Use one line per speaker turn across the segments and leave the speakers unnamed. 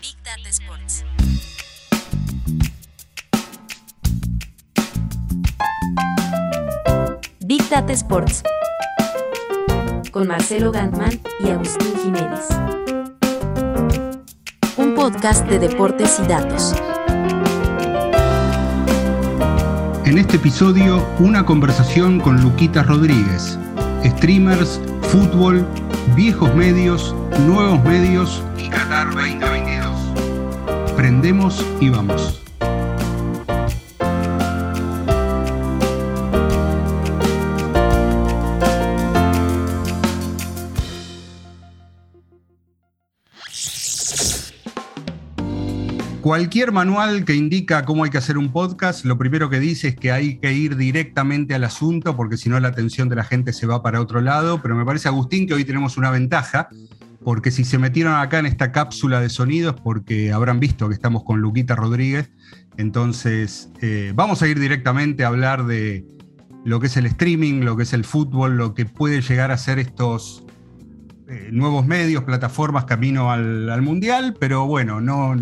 Big Data Sports. Big Data Sports. Con Marcelo Gantman y Agustín Jiménez. Un podcast de deportes y datos.
En este episodio, una conversación con Luquita Rodríguez, streamers, fútbol, viejos medios, nuevos medios y Qatar 2022. Prendemos y vamos. Cualquier manual que indica cómo hay que hacer un podcast, lo primero que dice es que hay que ir directamente al asunto, porque si no la atención de la gente se va para otro lado. Pero me parece, Agustín, que hoy tenemos una ventaja, porque si se metieron acá en esta cápsula de sonidos, porque habrán visto que estamos con Luquita Rodríguez. Entonces, eh, vamos a ir directamente a hablar de lo que es el streaming, lo que es el fútbol, lo que puede llegar a ser estos eh, nuevos medios, plataformas camino al, al Mundial, pero bueno, no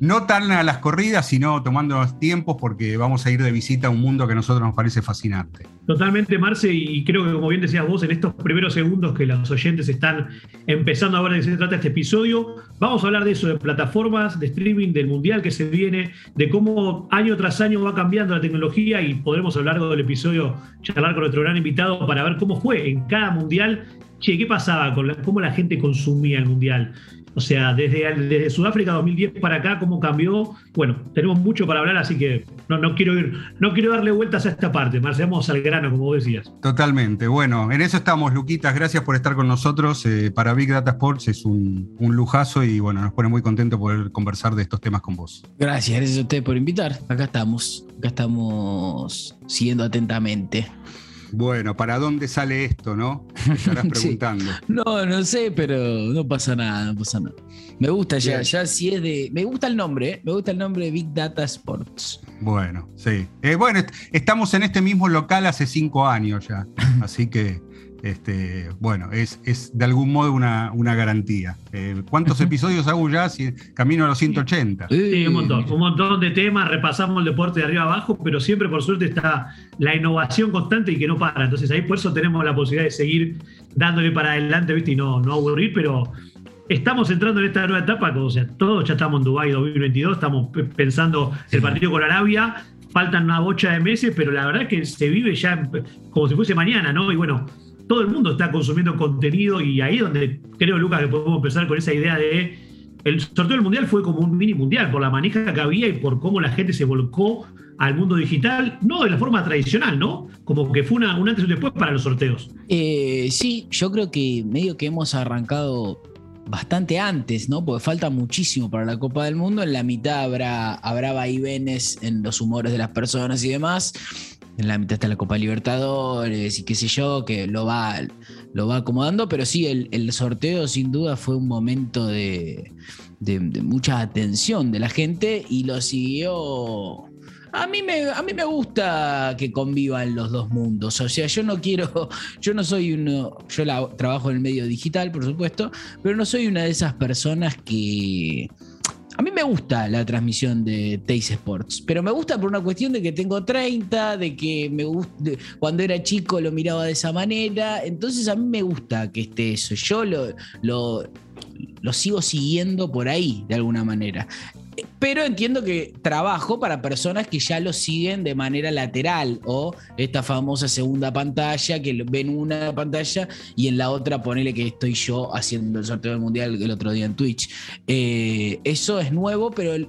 no tan a las corridas, sino tomando los tiempos porque vamos a ir de visita a un mundo que a nosotros nos parece fascinante.
Totalmente, Marce, y creo que como bien decías vos, en estos primeros segundos que los oyentes están empezando a ver de qué se trata este episodio, vamos a hablar de eso, de plataformas, de streaming, del mundial que se viene, de cómo año tras año va cambiando la tecnología y podremos a lo largo del episodio charlar con nuestro gran invitado para ver cómo fue en cada mundial. Che, ¿qué pasaba con cómo la gente consumía el mundial? O sea, desde, desde Sudáfrica 2010 para acá, cómo cambió. Bueno, tenemos mucho para hablar, así que no, no, quiero, ir, no quiero darle vueltas a esta parte. Marcemos al grano, como vos decías.
Totalmente. Bueno, en eso estamos, Luquitas. Gracias por estar con nosotros. Eh, para Big Data Sports es un, un, lujazo y bueno, nos pone muy contento poder conversar de estos temas con vos.
Gracias, gracias a usted por invitar. Acá estamos. Acá estamos siguiendo atentamente.
Bueno, ¿para dónde sale esto, no? Estarás preguntando.
Sí. No, no sé, pero no pasa nada, no pasa nada. Me gusta ya, ya si es de. Me gusta el nombre, ¿eh? me gusta el nombre de Big Data Sports.
Bueno, sí. Eh, bueno, estamos en este mismo local hace cinco años ya, así que este, bueno, es, es, de algún modo una, una garantía. Eh, ¿Cuántos episodios hago ya? Si, camino a los 180.
Sí, un montón, un montón de temas, repasamos el deporte de arriba abajo, pero siempre por suerte está la innovación constante y que no para. Entonces ahí por eso tenemos la posibilidad de seguir dándole para adelante, ¿viste? Y no, no aburrir, pero estamos entrando en esta nueva etapa, o sea, todos ya estamos en Dubái 2022, estamos pensando el partido con Arabia, faltan una bocha de meses, pero la verdad es que se vive ya como si fuese mañana, ¿no? Y bueno, todo el mundo está consumiendo contenido y ahí donde creo, Lucas, que podemos empezar con esa idea de el sorteo del mundial fue como un mini mundial por la manija que había y por cómo la gente se volcó al mundo digital, no de la forma tradicional, ¿no? Como que fue una, un antes y un después para los sorteos.
Eh, sí, yo creo que medio que hemos arrancado bastante antes, ¿no? Porque falta muchísimo para la Copa del Mundo. En la mitad habrá, habrá vaivenes en los humores de las personas y demás en la mitad está la Copa Libertadores y qué sé yo, que lo va, lo va acomodando, pero sí, el, el sorteo sin duda fue un momento de, de, de, mucha atención de la gente y lo siguió. A mí, me, a mí me gusta que convivan los dos mundos. O sea, yo no quiero, yo no soy uno, yo trabajo en el medio digital, por supuesto, pero no soy una de esas personas que, a mí me gusta la transmisión de Teis Sports, pero me gusta por una cuestión de que tengo 30, de que me cuando era chico lo miraba de esa manera, entonces a mí me gusta que esté eso. Yo lo, lo sigo siguiendo por ahí, de alguna manera. Pero entiendo que trabajo para personas que ya lo siguen de manera lateral o esta famosa segunda pantalla que ven una pantalla y en la otra ponele que estoy yo haciendo el sorteo del mundial el otro día en Twitch. Eh, eso es nuevo, pero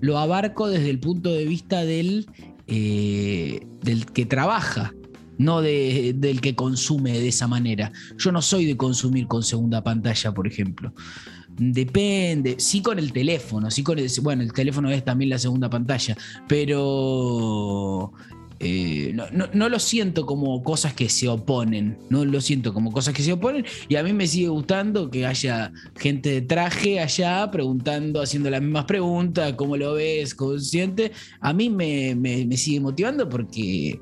lo abarco desde el punto de vista del, eh, del que trabaja no de, del que consume de esa manera. Yo no soy de consumir con segunda pantalla, por ejemplo. Depende, sí con el teléfono, sí con el, bueno, el teléfono es también la segunda pantalla, pero eh, no, lo siento como cosas que se oponen, no lo siento como cosas que se oponen y a mí me sigue gustando que haya gente de traje allá preguntando, haciendo las mismas preguntas, cómo lo ves, consciente, a mí me, me, me sigue motivando porque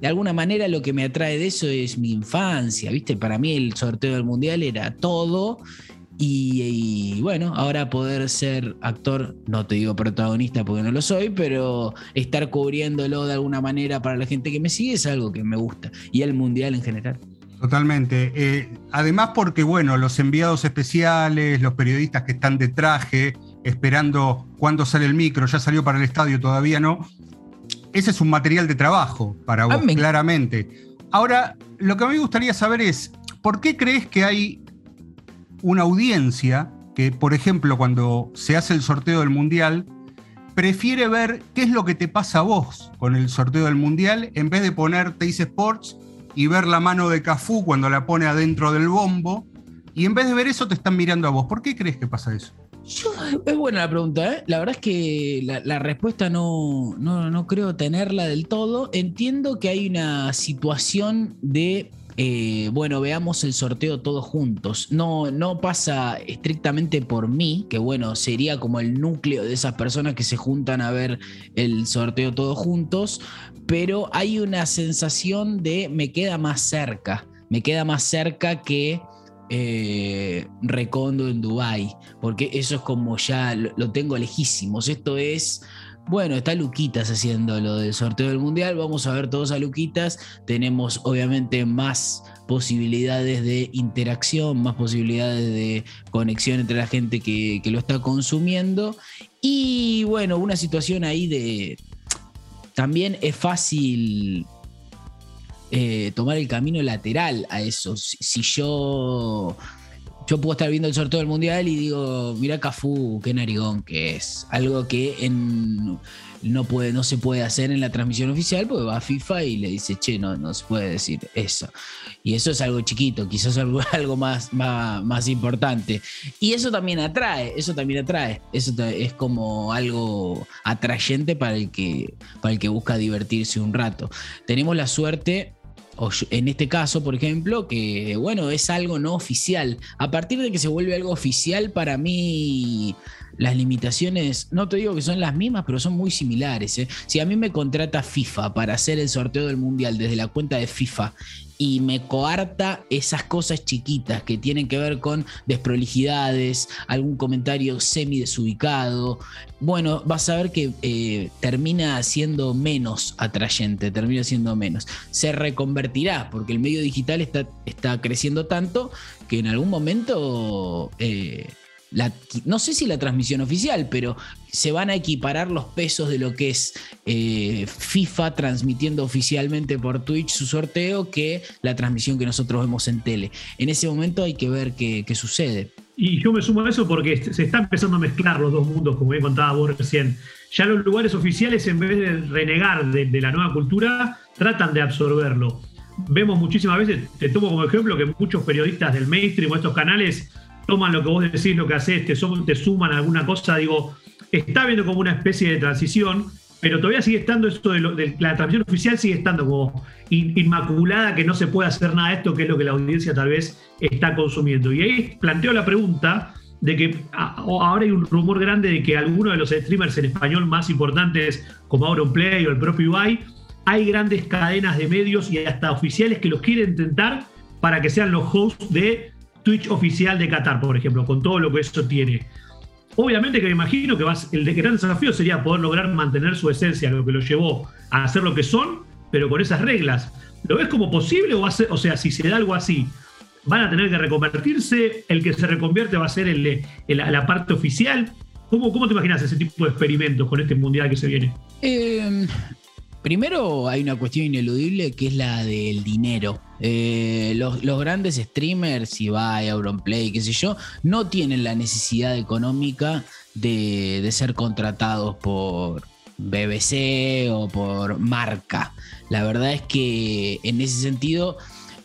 de alguna manera lo que me atrae de eso es mi infancia, ¿viste? Para mí el sorteo del mundial era todo Y, bueno, ahora poder ser actor, no te digo protagonista porque no lo soy, pero estar cubriéndolo de alguna manera para la gente que me sigue es algo que me gusta. Y el mundial en general.
Totalmente. Eh, además porque, bueno, los enviados especiales, los periodistas que están de traje, esperando cuándo sale el micro, ya salió para el estadio, todavía no. Ese es un material de trabajo para vos, claramente. Ahora, lo que a mí me gustaría saber es, ¿por qué crees que hay una audiencia que, por ejemplo, cuando se hace el sorteo del Mundial, prefiere ver qué es lo que te pasa a vos con el sorteo del Mundial en vez de poner Teis Sports y ver la mano de Cafú cuando la pone adentro del bombo? Y en vez de ver eso te están mirando a vos. ¿Por qué crees que pasa eso?
es buena la pregunta, ¿eh? La verdad es que la, respuesta no, no, creo tenerla del todo. Entiendo que hay una situación de eh, bueno, veamos el sorteo todos juntos. No, no pasa estrictamente por mí, que bueno, sería como el núcleo de esas personas que se juntan a ver el sorteo todos juntos, pero hay una sensación de me queda más cerca, me queda más cerca que eh, Recondo en Dubai, porque eso es como ya lo, tengo lejísimos. Esto es, bueno, está Luquitas haciendo lo del sorteo del mundial. Vamos a ver todos a Luquitas. Tenemos obviamente más posibilidades de interacción, más posibilidades de conexión entre la gente que, lo está consumiendo. Y bueno, una situación ahí de. También es fácil eh, tomar el camino lateral a eso. Si, yo. Yo puedo estar viendo el sorteo del mundial y digo, mira Cafú, qué narigón que es. Algo que no, puede, no se puede hacer en la transmisión oficial porque va a FIFA y le dice, che, no, no se puede decir eso. Y eso es algo chiquito, quizás algo, algo más, más, más importante. Y eso también atrae, eso también atrae. Eso es como algo atrayente para el que, para el que busca divertirse un rato. Tenemos la suerte en este caso, por ejemplo, que bueno, es algo no oficial. A partir de que se vuelve algo oficial, para mí las limitaciones, no te digo que son las mismas, pero son muy similares. ¿eh? Si a mí me contrata FIFA para hacer el sorteo del Mundial desde la cuenta de FIFA y me coarta esas cosas chiquitas que tienen que ver con desprolijidades, algún comentario semi desubicado, bueno, vas a ver que eh, termina siendo menos atrayente, termina siendo menos. Se reconvertirá, porque el medio digital está, está creciendo tanto que en algún momento... Eh, no sé si la transmisión oficial, pero se van a equiparar los pesos de lo que es eh, FIFA transmitiendo oficialmente por Twitch su sorteo que la transmisión que nosotros vemos en tele. En ese momento hay que ver qué, sucede.
Y yo me sumo a eso porque se está empezando a mezclar los dos mundos, como bien contaba vos recién. Ya los lugares oficiales, en vez de renegar de, de la nueva cultura, tratan de absorberlo. Vemos muchísimas veces, te tomo como ejemplo, que muchos periodistas del mainstream o estos canales toman lo que vos decís, lo que haces, te, te suman alguna cosa, digo, está viendo como una especie de transición, pero todavía sigue estando esto de, la transmisión oficial, sigue estando como inmaculada, que no se puede hacer nada de esto, que es lo que la audiencia tal vez está consumiendo. Y ahí planteo la pregunta de que ahora hay un rumor grande de que algunos de los streamers en español más importantes, como Auronplay o el propio Ibai, hay grandes cadenas de medios y hasta oficiales que los quieren intentar para que sean los hosts de Twitch oficial de Qatar, por ejemplo, con todo lo que eso tiene. Obviamente que me imagino que el gran desafío sería poder lograr mantener su esencia, lo que lo llevó a hacer lo que son, pero con esas reglas. ¿Lo ves como posible o ser, o sea, si se da algo así, van a tener que reconvertirse? ¿El que se reconvierte va a ser la parte oficial? ¿Cómo, ¿Cómo, te imaginas ese tipo de experimentos con este mundial que se viene?
Eh, Primero hay una cuestión ineludible que es la del dinero. Eh, los, grandes streamers, Ibai, Auronplay, qué sé yo, no tienen la necesidad económica de, ser contratados por BBC o por marca. La verdad es que en ese sentido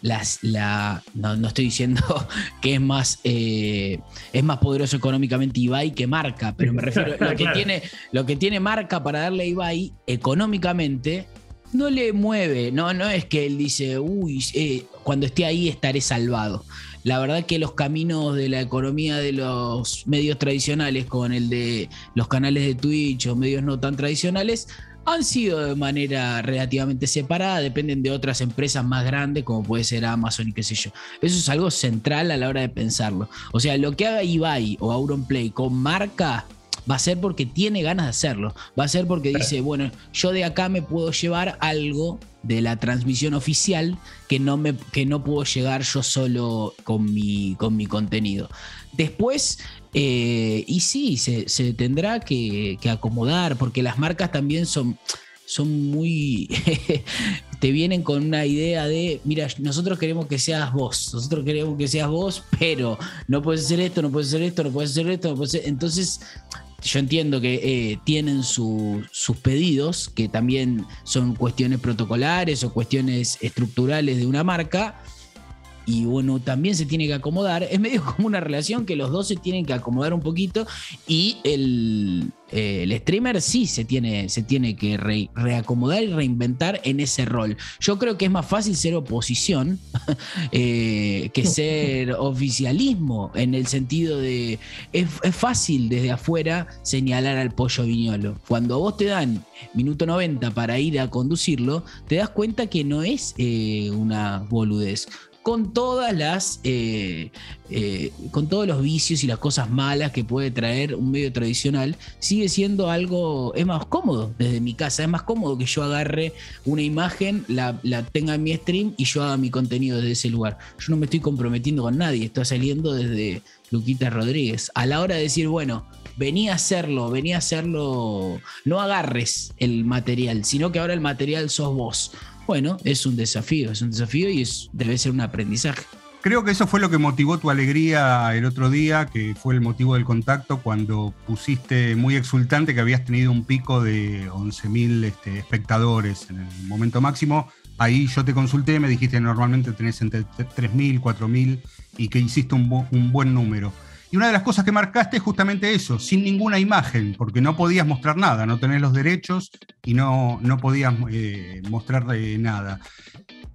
la, no, estoy diciendo que es más, eh, es más poderoso económicamente Ibai que marca, pero me refiero a lo que, tiene, lo que tiene marca para darle a Ibai económicamente. No le mueve, no, no es que él dice, uy, eh, cuando esté ahí estaré salvado. La verdad que los caminos de la economía de los medios tradicionales con el de los canales de Twitch o medios no tan tradicionales han sido de manera relativamente separada, dependen de otras empresas más grandes como puede ser Amazon y qué sé yo. Eso es algo central a la hora de pensarlo. O sea, lo que haga Ibai o Auronplay con marca va a ser porque tiene ganas de hacerlo. Va a ser porque dice, bueno, yo de acá me puedo llevar algo de la transmisión oficial que no, me, que no puedo llegar yo solo con mi, con mi contenido. Después, eh, y sí, se, tendrá que, acomodar, porque las marcas también son, son muy. te vienen con una idea de: mira, nosotros queremos que seas vos, nosotros queremos que seas vos, pero no puedes hacer esto, no puedes hacer esto, no puedes hacer esto, no puedes hacer... Entonces, yo entiendo que eh, tienen sus pedidos, que también son cuestiones protocolares o cuestiones estructurales de una marca, y bueno, también se tiene que acomodar. Es medio como una relación que los dos se tienen que acomodar un poquito y el, eh, streamer sí se tiene, se tiene que reacomodar y reinventar en ese rol. Yo creo que es más fácil ser oposición eh, que ser oficialismo, en el sentido de, es, fácil desde afuera señalar al pollo viñolo. Cuando a vos te dan minuto 90 para ir a conducirlo, te das cuenta que no es eh, una boludez con todas las eh, eh, con todos los vicios y las cosas malas que puede traer un medio tradicional, sigue siendo algo, es más cómodo desde mi casa, es más cómodo que yo agarre una imagen, la, tenga en mi stream y yo haga mi contenido desde ese lugar. Yo no me estoy comprometiendo con nadie, estoy saliendo desde Luquita Rodríguez. A la hora de decir, bueno, vení a hacerlo, vení a hacerlo, no agarres el material, sino que ahora el material sos vos bueno, es un desafío, es un desafío y es, debe ser un aprendizaje.
Creo que eso fue lo que motivó tu alegría el otro día, que fue el motivo del contacto cuando pusiste muy exultante que habías tenido un pico de 11.000 este, espectadores en el momento máximo. Ahí yo te consulté, me dijiste normalmente tenés entre 3.000, 4.000 y que hiciste un, un buen número. Y una de las cosas que marcaste es justamente eso, sin ninguna imagen, porque no podías mostrar nada, no tenés los derechos y no, no podías eh, mostrar eh, nada.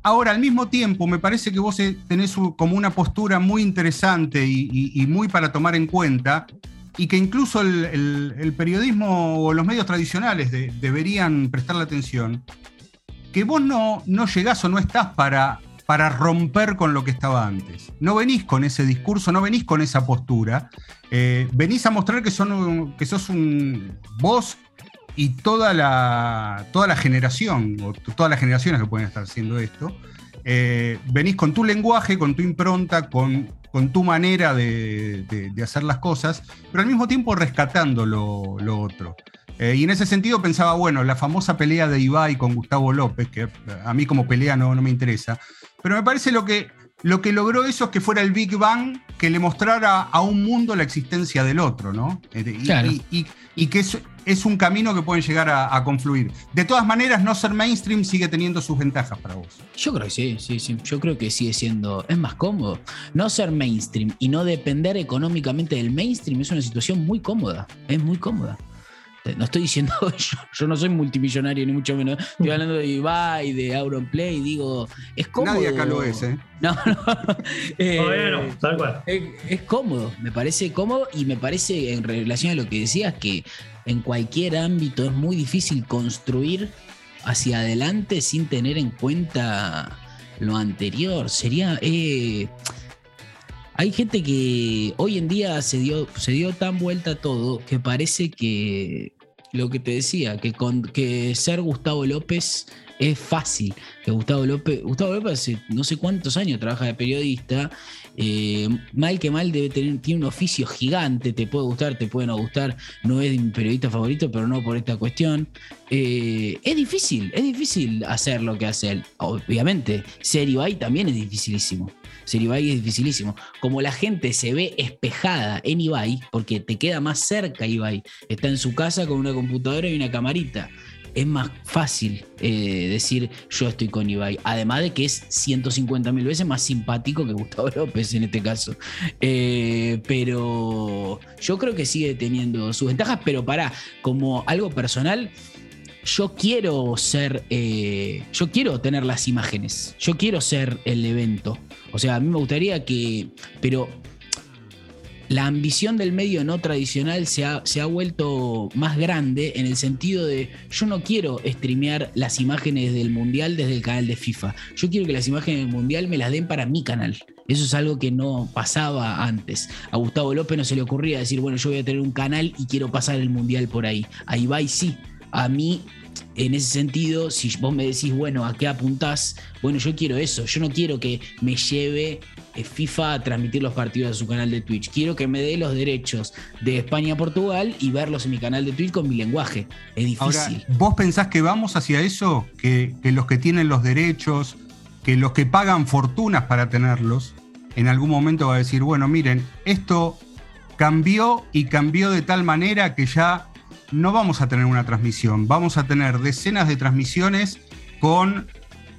Ahora, al mismo tiempo, me parece que vos eh, tenés como una postura muy interesante y, muy para tomar en cuenta, y que incluso el, periodismo o los medios tradicionales deberían prestarle atención, que vos no, no llegás o no estás para para romper con lo que estaba antes. No venís con ese discurso, no venís con esa postura. Eh, venís a mostrar que, son, que sos un vos y toda la, toda la generación, o todas las generaciones que pueden estar haciendo esto. Eh, venís con tu lenguaje, con tu impronta, con, con tu manera de, hacer las cosas, pero al mismo tiempo rescatando lo, otro. Eh, y en ese sentido pensaba, bueno, la famosa pelea de Ibai con Gustavo López, que a mí como pelea no, no me interesa, pero me parece lo que, lo que logró eso es que fuera el Big Bang que le mostrara a un mundo la existencia del otro, ¿no? Eh, y, que es, un camino que pueden llegar a, confluir. De todas maneras, no ser mainstream sigue teniendo sus ventajas para vos.
Yo creo que sí, sí, sí. Yo creo que sigue siendo. Es más cómodo. No ser mainstream y no depender económicamente del mainstream es una situación muy cómoda. Es muy cómoda. No estoy diciendo, yo, no soy multimillonario ni mucho menos. Estoy hablando de Ibai, de Auronplay, digo, es cómodo.
Nadie acá lo es, ¿eh? No, no.
Eh, tal cual.
Es, cómodo, me parece cómodo y me parece, en relación a lo que decías, que en cualquier ámbito es muy difícil construir hacia adelante sin tener en cuenta lo anterior. Sería. Eh, hay gente que hoy en día se dio, se dio tan vuelta todo que parece que lo que te decía, que, con, que ser Gustavo López es fácil. Que Gustavo López, Gustavo López hace no sé cuántos años trabaja de periodista. Eh, mal que mal debe tener, tiene un oficio gigante, te puede gustar, te puede no gustar, no es mi periodista favorito, pero no por esta cuestión. Eh, es difícil, es difícil hacer lo que hace él. Obviamente, ser Ibai también es dificilísimo. Ser Ibai es dificilísimo. Como la gente se ve espejada en Ibai, porque te queda más cerca Ibai, está en su casa con una computadora y una camarita es más fácil eh, decir yo estoy con Ibai. Además de que es 150 mil veces más simpático que Gustavo López en este caso. Eh, pero yo creo que sigue teniendo sus ventajas, pero para, como algo personal, yo quiero ser, eh, yo quiero tener las imágenes, yo quiero ser el evento. O sea, a mí me gustaría que, pero la ambición del medio no tradicional se ha, se ha, vuelto más grande en el sentido de yo no quiero streamear las imágenes del mundial desde el canal de FIFA. Yo quiero que las imágenes del mundial me las den para mi canal. Eso es algo que no pasaba antes. A Gustavo López no se le ocurría decir, bueno, yo voy a tener un canal y quiero pasar el mundial por ahí. Ahí va y sí. A mí en ese sentido, si vos me decís, bueno, ¿a qué apuntás? Bueno, yo quiero eso. Yo no quiero que me lleve eh, FIFA a transmitir los partidos a su canal de Twitch. Quiero que me dé los derechos de España a Portugal y verlos en mi canal de Twitch con mi lenguaje. Es difícil.
¿Vos pensás que vamos hacia eso? Que, que los que tienen los derechos, que los que pagan fortunas para tenerlos, en algún momento va a decir, bueno, miren, esto cambió y cambió de tal manera que ya no vamos a tener una transmisión, vamos a tener decenas de transmisiones con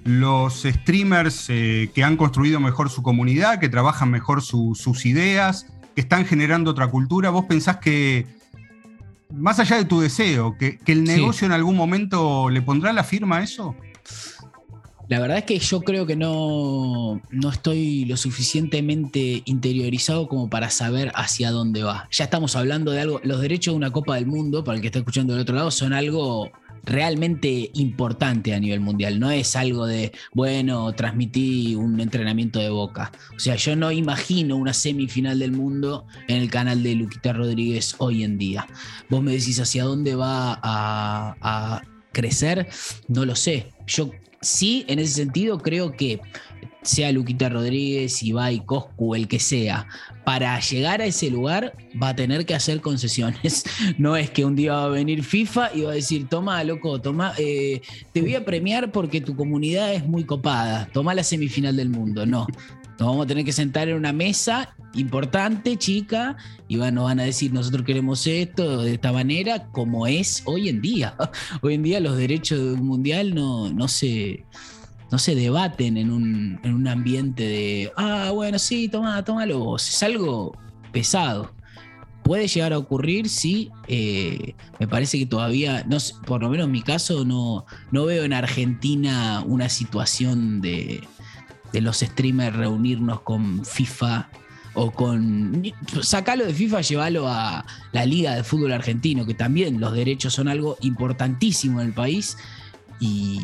los streamers eh, que han construido mejor su comunidad, que trabajan mejor sus ideas, que están generando otra cultura. ¿Vos pensás que, más allá de tu deseo, que, el negocio en algún momento le pondrá la firma a eso?
La verdad es que yo creo que no, no, estoy lo suficientemente interiorizado como para saber hacia dónde va. Ya estamos hablando de algo, los derechos de una Copa del Mundo, para el que está escuchando del otro lado, son algo realmente importante a nivel mundial. No es algo de, bueno, transmití un entrenamiento de boca. O sea, yo no imagino una semifinal del mundo en el canal de Luquita Rodríguez hoy en día. Vos me decís hacia dónde va a, a crecer, no lo sé. Yo sí, en ese sentido, creo que sea Luquita Rodríguez, Ibai, Coscu, el que sea, para llegar a ese lugar va a tener que hacer concesiones. No es que un día va a venir FIFA y va a decir, toma, loco, toma, eh, te voy a premiar porque tu comunidad es muy copada, toma la semifinal del mundo. No, nos vamos a tener que sentar en una mesa importante, chica, y nos van a decir, nosotros queremos esto de esta manera, como es hoy en día. Hoy en día los derechos mundial no, no, se, no se debaten en un, en un ambiente de, ah, bueno, sí, toma, tómalo vos. Es algo pesado. Puede llegar a ocurrir, sí. Eh, me parece que todavía, no, por lo menos en mi caso, no, no veo en Argentina una situación de, de los streamers reunirnos con FIFA o con. Sacalo de FIFA, llévalo a la Liga de Fútbol Argentino, que también los derechos son algo importantísimo en el país. Y,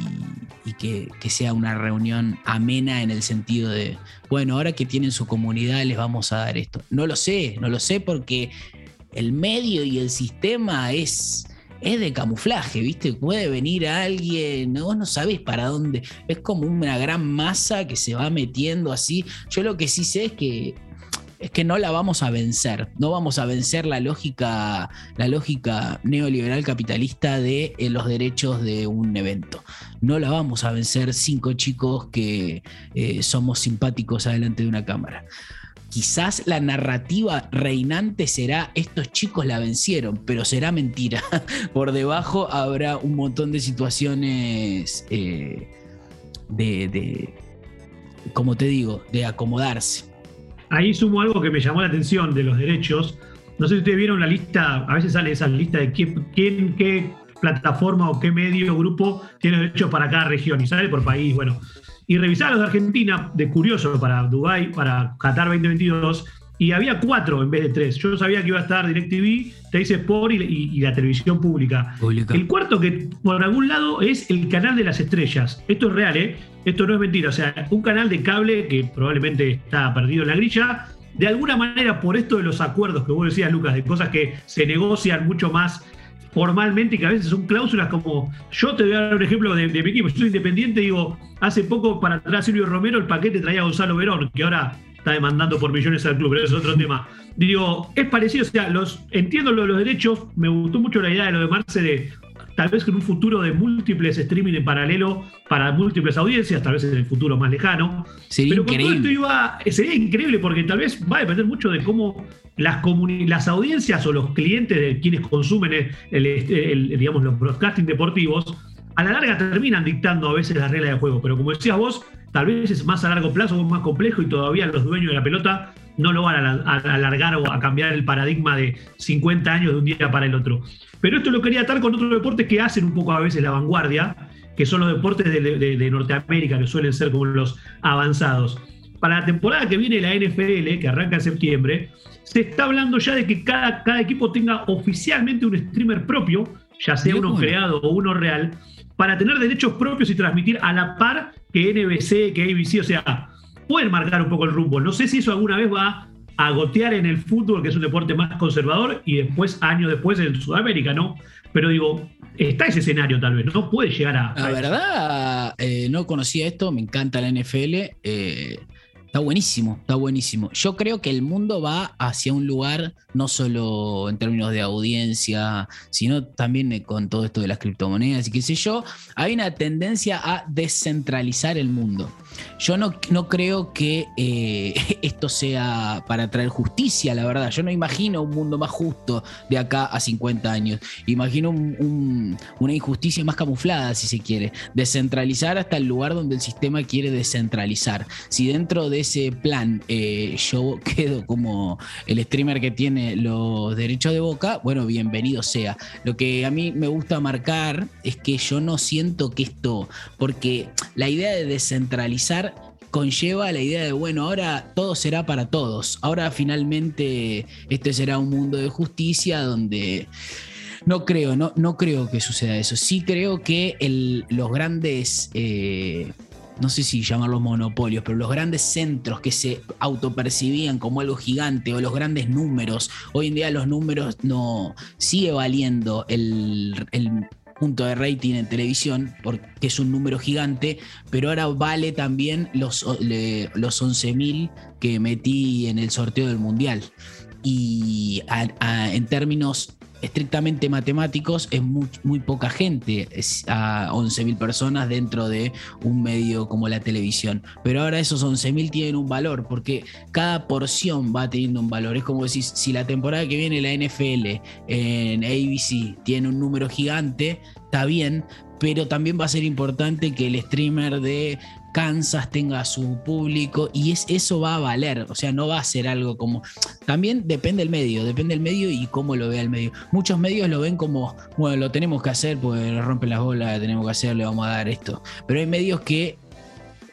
que, sea una reunión amena en el sentido de, bueno, ahora que tienen su comunidad les vamos a dar esto. No lo sé, no lo sé porque el medio y el sistema es, es de camuflaje, ¿viste? Puede venir alguien, vos no sabés para dónde, es como una gran masa que se va metiendo así. Yo lo que sí sé es que es que no la vamos a vencer. No vamos a vencer la lógica, la lógica neoliberal capitalista de eh, los derechos de un evento. No la vamos a vencer cinco chicos que eh, somos simpáticos adelante de una cámara. Quizás la narrativa reinante será estos chicos la vencieron, pero será mentira. Por debajo habrá un montón de situaciones eh, de, de, como te digo, de acomodarse
ahí sumo algo que me llamó la atención de los derechos. No sé si ustedes vieron la lista, a veces sale esa lista de quién, qué plataforma o qué medio o grupo tiene derechos para cada región y sale por país, bueno. Y revisar los de Argentina, de curioso, para Dubai, para Qatar 2022, y había cuatro en vez de tres. Yo sabía que iba a estar DirecTV, Teis Sport y, y, la televisión pública. El cuarto, que por algún lado es el canal de las estrellas. Esto es real, ¿eh? Esto no es mentira. O sea, un canal de cable que probablemente está perdido en la grilla. De alguna manera, por esto de los acuerdos que vos decías, Lucas, de cosas que se negocian mucho más formalmente y que a veces son cláusulas como. Yo te voy a dar un ejemplo de, mi equipo. Yo soy independiente, digo, hace poco para atrás Silvio Romero, el paquete traía a Gonzalo Verón, que ahora está demandando por millones al club, pero eso es otro tema. Digo, es parecido, o sea, los, entiendo lo de los derechos, me gustó mucho la idea de lo de Marce de tal vez en un futuro de múltiples streaming en paralelo para múltiples audiencias, tal vez en el futuro más lejano.
Sería
pero
increíble.
esto iba, sería increíble porque tal vez va a depender mucho de cómo las, audiencias o los clientes de quienes consumen digamos, los broadcasting deportivos, a la larga terminan dictando a veces las reglas de juego. Pero como decías vos, tal vez es más a largo plazo o más complejo y todavía los dueños de la pelota no lo van a, alargar o a cambiar el paradigma de 50 años de un día para el otro. Pero esto lo quería atar con otros deportes que hacen un poco a veces la vanguardia, que son los deportes de, Norteamérica, que suelen ser como los avanzados. para la temporada que viene la NFL, que arranca en septiembre, se está hablando ya de que cada, cada equipo tenga oficialmente un streamer propio, ya sea uno creado o uno real, para tener derechos propios y transmitir a la par que NBC, que ABC, o sea, pueden marcar un poco el rumbo. No sé si eso alguna vez va a gotear en el fútbol, que es un deporte más conservador, y después, años después, en Sudamérica, ¿no? Pero digo, está ese escenario tal vez, ¿no? Puede llegar a...
La verdad, eh, no conocía esto, me encanta la NFL. Eh, Está buenísimo, está buenísimo. Yo creo que el mundo va hacia un lugar, no solo en términos de audiencia, sino también con todo esto de las criptomonedas y qué sé yo. Hay una tendencia a descentralizar el mundo. Yo no, no creo que eh, esto sea para traer justicia, la verdad. Yo no imagino un mundo más justo de acá a 50 años. Imagino una injusticia más camuflada, si se quiere. Descentralizar hasta el lugar donde el sistema quiere descentralizar. Si dentro de ese plan eh, yo quedo como el streamer que tiene los derechos de boca, bueno, bienvenido sea. Lo que a mí me gusta marcar es que yo no siento que esto, porque la idea de descentralizar conlleva la idea de, bueno, ahora todo será para todos. Ahora finalmente este será un mundo de justicia donde... No creo, no, no creo que suceda eso. Sí creo que los grandes eh, no sé si llamarlos monopolios, pero los grandes centros que se autopercibían como algo gigante o los grandes números, hoy en día los números no sigue valiendo el, punto de rating en televisión, porque es un número gigante, pero ahora vale también los, los 11.000 que metí en el sorteo del Mundial. Y en términos estrictamente matemáticos es muy, poca gente, es a 11.000 personas dentro de un medio como la televisión. Pero ahora esos 11.000 tienen un valor porque cada porción va teniendo un valor. Es como decir, si la temporada que viene la NFL en ABC tiene un número gigante, está bien, pero también va a ser importante que el streamer de Kansas tenga su público y es, eso va a valer, o sea, no va a ser algo como... También depende del medio, depende del medio y cómo lo vea el medio. Muchos medios lo ven como, bueno, lo tenemos que hacer, pues rompen las bolas, tenemos que hacer, le vamos a dar esto. Pero hay medios que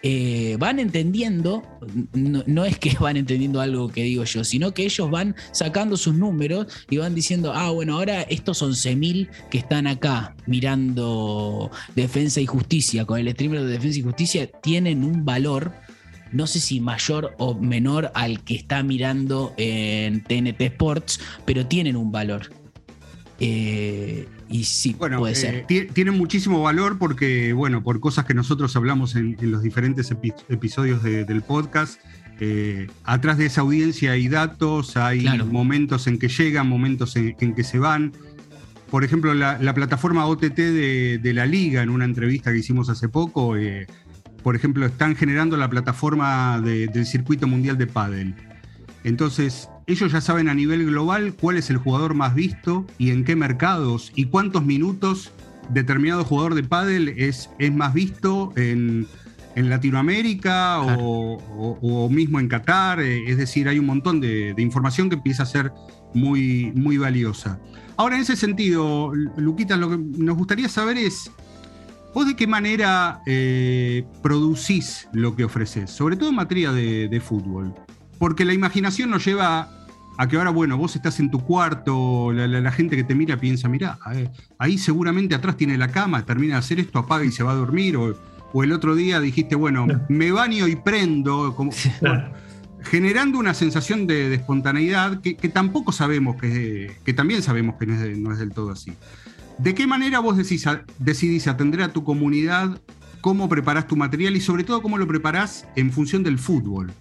eh, van entendiendo, no, es que van entendiendo algo que digo yo, sino que ellos van sacando sus números y van diciendo, ah, bueno, ahora estos 11.000 que están acá mirando Defensa y Justicia, con el streamer de Defensa y Justicia, tienen un valor no sé si mayor o menor al que está mirando en TNT Sports, pero tienen un valor. Eh, y sí, puede ser.
Eh, tiene muchísimo valor porque, bueno, por cosas que nosotros hablamos en, los diferentes episodios del podcast, eh, atrás de esa audiencia hay datos, hay momentos en que llegan, momentos en, que se van. Por ejemplo, la, plataforma OTT de, la liga, en una entrevista que hicimos hace poco, eh, por ejemplo, están generando la plataforma del circuito mundial de pádel. Entonces, ellos ya saben a nivel global cuál es el jugador más visto y en qué mercados y cuántos minutos determinado jugador de pádel es, es más visto en, Latinoamérica o, mismo en Qatar. Eh, es decir, hay un montón de, información que empieza a ser muy, muy valiosa. Ahora, en ese sentido, Luquita, lo que nos gustaría saber es, ¿vos de qué manera eh, producís lo que ofreces? Sobre todo en materia de, de fútbol. Porque la imaginación nos lleva a que ahora, bueno, vos estás en tu cuarto, la, gente que te mira piensa, mira, ahí seguramente atrás tiene la cama, termina de hacer esto, apaga y se va a dormir, o, el otro día dijiste, bueno, me baño y prendo, como, generando una sensación de, espontaneidad que, tampoco sabemos, que, que también sabemos que no es, del todo así. ¿De qué manera vos decís, decidís atender a tu comunidad? ¿Cómo preparás tu material y sobre todo cómo lo preparás en función del fútbol?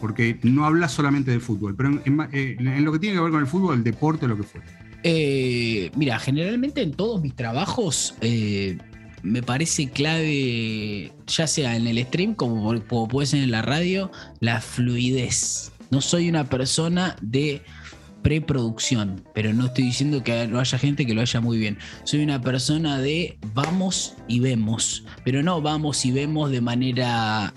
Porque no hablas solamente de fútbol, pero eh, en, lo que tiene que ver con el fútbol, el deporte, lo que fue.
Eh, mira, generalmente en todos mis trabajos eh, me parece clave, ya sea en el stream como, como puede ser en la radio, la fluidez. No soy una persona de preproducción, pero no estoy diciendo que no haya gente que lo haya muy bien. Soy una persona de vamos y vemos, pero no vamos y vemos de manera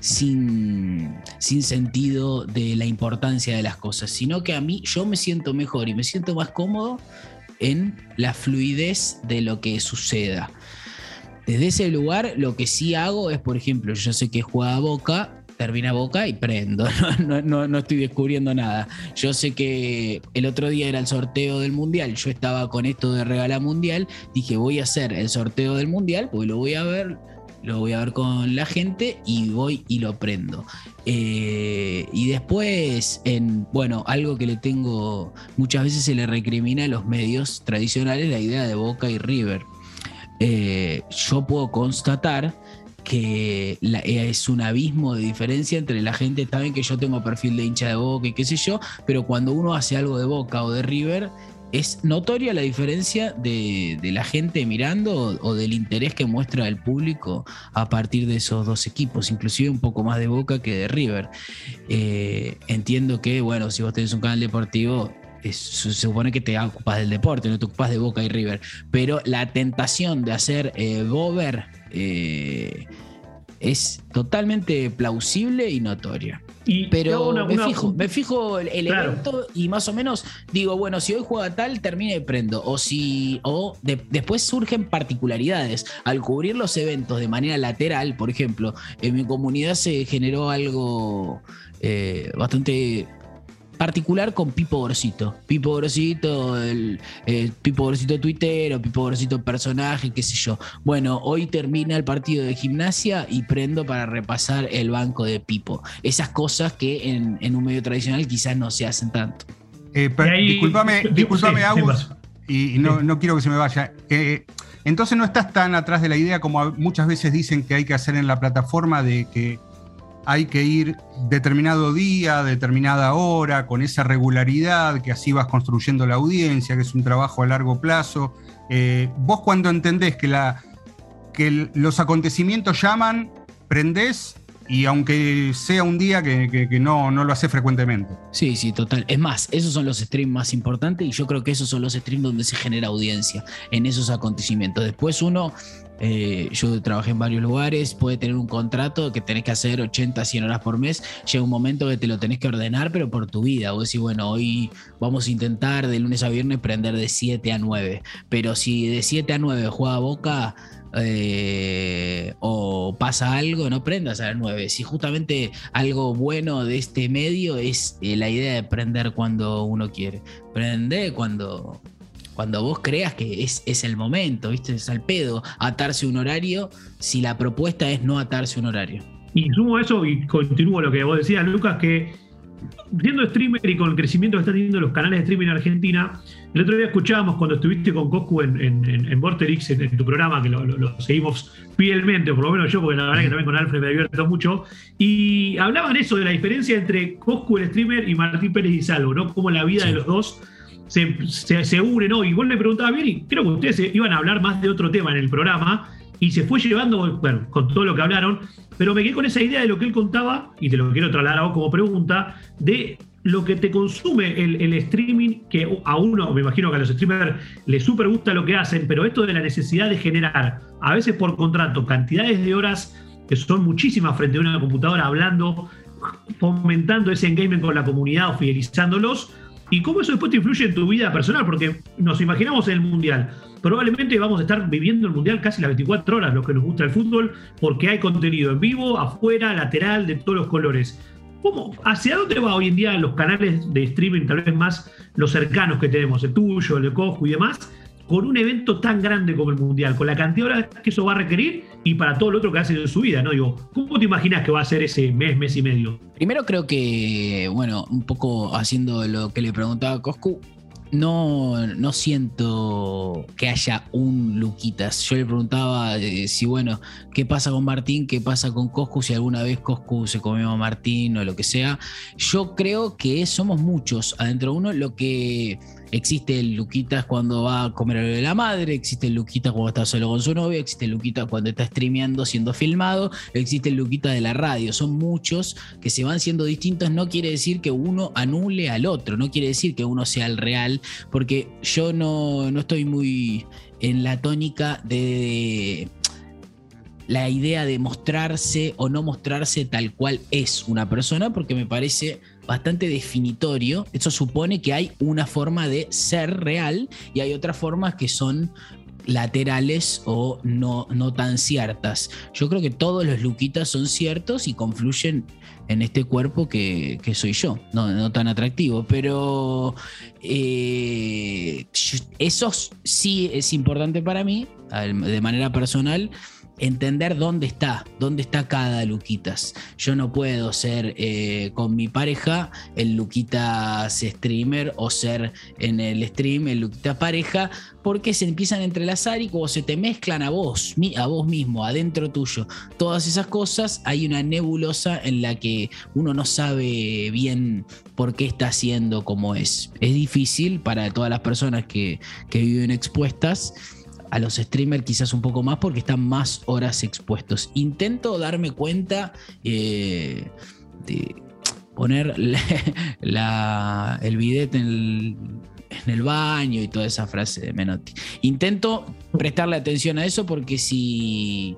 sin, sin sentido de la importancia de las cosas, sino que a mí yo me siento mejor y me siento más cómodo en la fluidez de lo que suceda. Desde ese lugar lo que sí hago es, por ejemplo, yo sé que juega Boca, termina Boca y prendo. No, no, no, estoy descubriendo nada. Yo sé que el otro día era el sorteo del Mundial. Yo estaba con esto de regala Mundial. Dije, voy a hacer el sorteo del Mundial, pues lo voy a ver. Lo voy a ver con la gente y voy y lo prendo. Eh, y después, en, bueno, algo que le tengo, muchas veces se le recrimina a los medios tradicionales la idea de Boca y River. Eh, yo puedo constatar que es un abismo de diferencia entre la gente, saben que yo tengo perfil de hincha de boca y qué sé yo, pero cuando uno hace algo de boca o de River, es notoria la diferencia de, la gente mirando o, del interés que muestra el público a partir de esos dos equipos, inclusive un poco más de Boca que de River. Eh, entiendo que, bueno, si vos tenés un canal deportivo, se supone que te ocupas del deporte, no te ocupas de Boca y River, pero la tentación de hacer eh, eh, es totalmente plausible y notoria. pero me, fijo, me fijo el, evento y más o menos digo, bueno, si hoy juega tal, termina y prendo. O si, o después surgen particularidades. Al cubrir los eventos de manera lateral, por ejemplo, en mi comunidad se generó algo eh, bastante particular con Pipo Gorosito. Pipo Gorosito, el, Pipo Gorosito Twitter o Pipo Gorosito personaje, qué sé yo. Bueno, hoy termina el partido de gimnasia y prendo para repasar el banco de Pipo. Esas cosas que en, un medio tradicional quizás no se hacen tanto.
Eh, disculpame, disculpame Agus, y, no, quiero que se me vaya. Eh, entonces no estás tan atrás de la idea como muchas veces dicen que hay que hacer en la plataforma de que hay que ir determinado día, determinada hora, con esa regularidad, que así vas construyendo la audiencia, que es un trabajo a largo plazo. Eh, vos cuando entendés que, los acontecimientos llaman, prendés y aunque sea un día que, no, no, lo hace frecuentemente.
Sí, sí, total. Es más, esos son los streams más importantes y yo creo que esos son los streams donde se genera audiencia, en esos acontecimientos. Después uno eh, yo trabajé en varios lugares, puede tener un contrato que tenés que hacer 80, 100 horas por mes, llega un momento que te lo tenés que ordenar, pero por tu vida. Vos decís, bueno, hoy vamos a intentar de lunes a viernes prender de 7 a 9, pero si de 7 a 9 juega Boca eh, o pasa algo, no prendas a las 9. Si justamente algo bueno de este medio es eh, la idea de prender cuando uno quiere, prende cuando cuando vos creas que es, es el momento, ¿viste? Es al pedo atarse un horario si la propuesta es no atarse un horario.
Y sumo eso y continúo lo que vos decías, Lucas, que siendo streamer y con el crecimiento que están teniendo los canales de streaming en Argentina, el otro día escuchábamos cuando estuviste con Coscu en, en, en, Vorterix, en, tu programa, que lo, seguimos fielmente, o por lo menos yo, porque la verdad que también con Alfred me divierto mucho, y hablaban eso de la diferencia entre Coscu el streamer y Martín Pérez y Salvo, ¿no? Como la vida de los dos se, se, unen hoy. Igual me preguntaba bien y creo que ustedes iban a hablar más de otro tema en el programa y se fue llevando, con todo lo que hablaron, pero me quedé con esa idea de lo que él contaba, y te lo quiero trasladar como pregunta, de lo que te consume el, streaming, que a uno, me imagino que a los streamers les súper gusta lo que hacen, pero esto de la necesidad de generar, a veces por contrato, cantidades de horas que son muchísimas frente a una computadora hablando, fomentando ese engagement con la comunidad o fidelizándolos, y cómo eso después te influye en tu vida personal, porque nos imaginamos el Mundial. Probablemente vamos a estar viviendo el Mundial casi las 24 horas, los que nos gusta el fútbol, porque hay contenido en vivo, afuera, lateral, de todos los colores. ¿Cómo, ¿Hacia dónde va hoy en día los canales de streaming, tal vez más los cercanos que tenemos, el tuyo, el de Coscu y demás? Con un evento tan grande como el Mundial, con la cantidad de horas que eso va a requerir y para todo lo otro que hace en su vida, ¿no? Digo, ¿cómo te imaginas que va a ser ese mes, mes y medio?
Primero creo que, bueno, un poco haciendo lo que le preguntaba a Coscu, no, no siento que haya un Luquitas. Yo le preguntaba eh, si, bueno, qué pasa con Martín, qué pasa con Coscu, si alguna vez Coscu se comió a Martín o lo que sea. Yo creo que somos muchos adentro de uno. Lo que Existe el Luquitas cuando va a comer de la madre, existe el Luquitas cuando está solo con su novia, existe el Luquitas cuando está streameando siendo filmado, existe el Luquitas de la radio. Son muchos que se van siendo distintos. No quiere decir que uno anule al otro, no quiere decir que uno sea el real, porque yo no, no estoy muy en la tónica de la idea de mostrarse o no mostrarse tal cual es una persona, porque me parece bastante definitorio. Eso supone que hay una forma de ser real y hay otras formas que son laterales o no, no tan ciertas. Yo creo que todos los Luquitas son ciertos y confluyen en este cuerpo que, soy yo, no, tan atractivo, pero eh, eso sí es importante para mí, de manera personal, entender dónde está, dónde está cada Luquitas. Yo no puedo ser eh, con mi pareja el Luquitas streamer o ser en el stream el Luquitas pareja, porque se empiezan a entrelazar y como se te mezclan a vos, a vos mismo, adentro tuyo, todas esas cosas, hay una nebulosa en la que uno no sabe bien por qué está haciendo como es. Es difícil para todas las personas que, que viven expuestas a los streamers quizás un poco más porque están más horas expuestos. Intento darme cuenta eh, de poner el bidet en el, baño y toda esa frase de Menotti. Intento prestarle atención a eso porque si...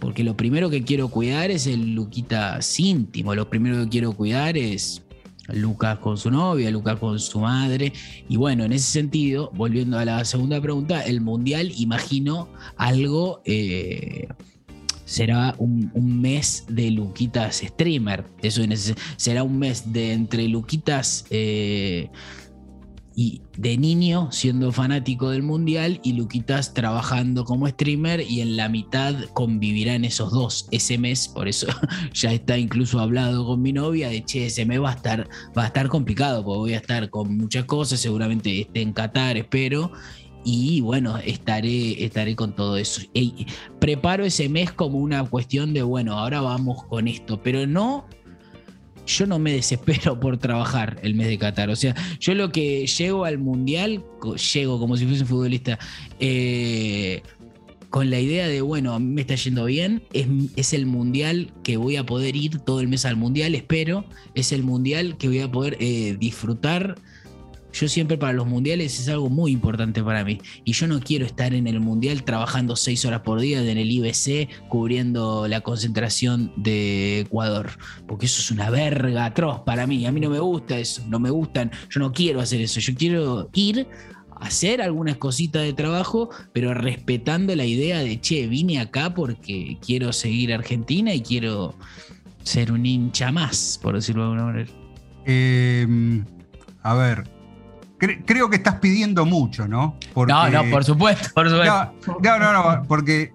Porque lo primero que quiero cuidar es el Luquita íntimo, lo primero que quiero cuidar es Lucas con su novia, Lucas con su madre. Y bueno, en ese sentido, volviendo a la segunda pregunta, el Mundial, imagino algo, eh, será un, mes de Luquitas streamer. Eso será un mes de entre Luquitas... Eh, y de niño siendo fanático del mundial y Luquitas trabajando como streamer y en la mitad convivirán esos dos ese mes, por eso ya está incluso hablado con mi novia de che, ese mes va a estar, va a estar complicado, porque voy a estar con muchas cosas, seguramente esté en Qatar, espero. Y bueno, estaré, estaré con todo eso. preparo ese mes como una cuestión de, bueno, ahora vamos con esto, pero no yo no me desespero por trabajar el mes de Qatar. O sea, yo lo que llego al mundial, llego como si fuese un futbolista, eh, con la idea de, bueno, me está yendo bien, es, es, el mundial que voy a poder ir todo el mes al mundial, espero, es el mundial que voy a poder eh, disfrutar yo siempre para los mundiales es algo muy importante para mí. Y yo no quiero estar en el mundial trabajando seis horas por día en el IBC cubriendo la concentración de Ecuador. Porque eso es una verga atroz para mí. A mí no me gusta eso. No me gustan. Yo no quiero hacer eso. Yo quiero ir hacer algunas cositas de trabajo, pero respetando la idea de, che, vine acá porque quiero seguir Argentina y quiero ser un hincha más, por decirlo de alguna manera.
Em, a ver, creo que estás pidiendo mucho, ¿no?
no, no, por supuesto, por supuesto.
No, no, no, porque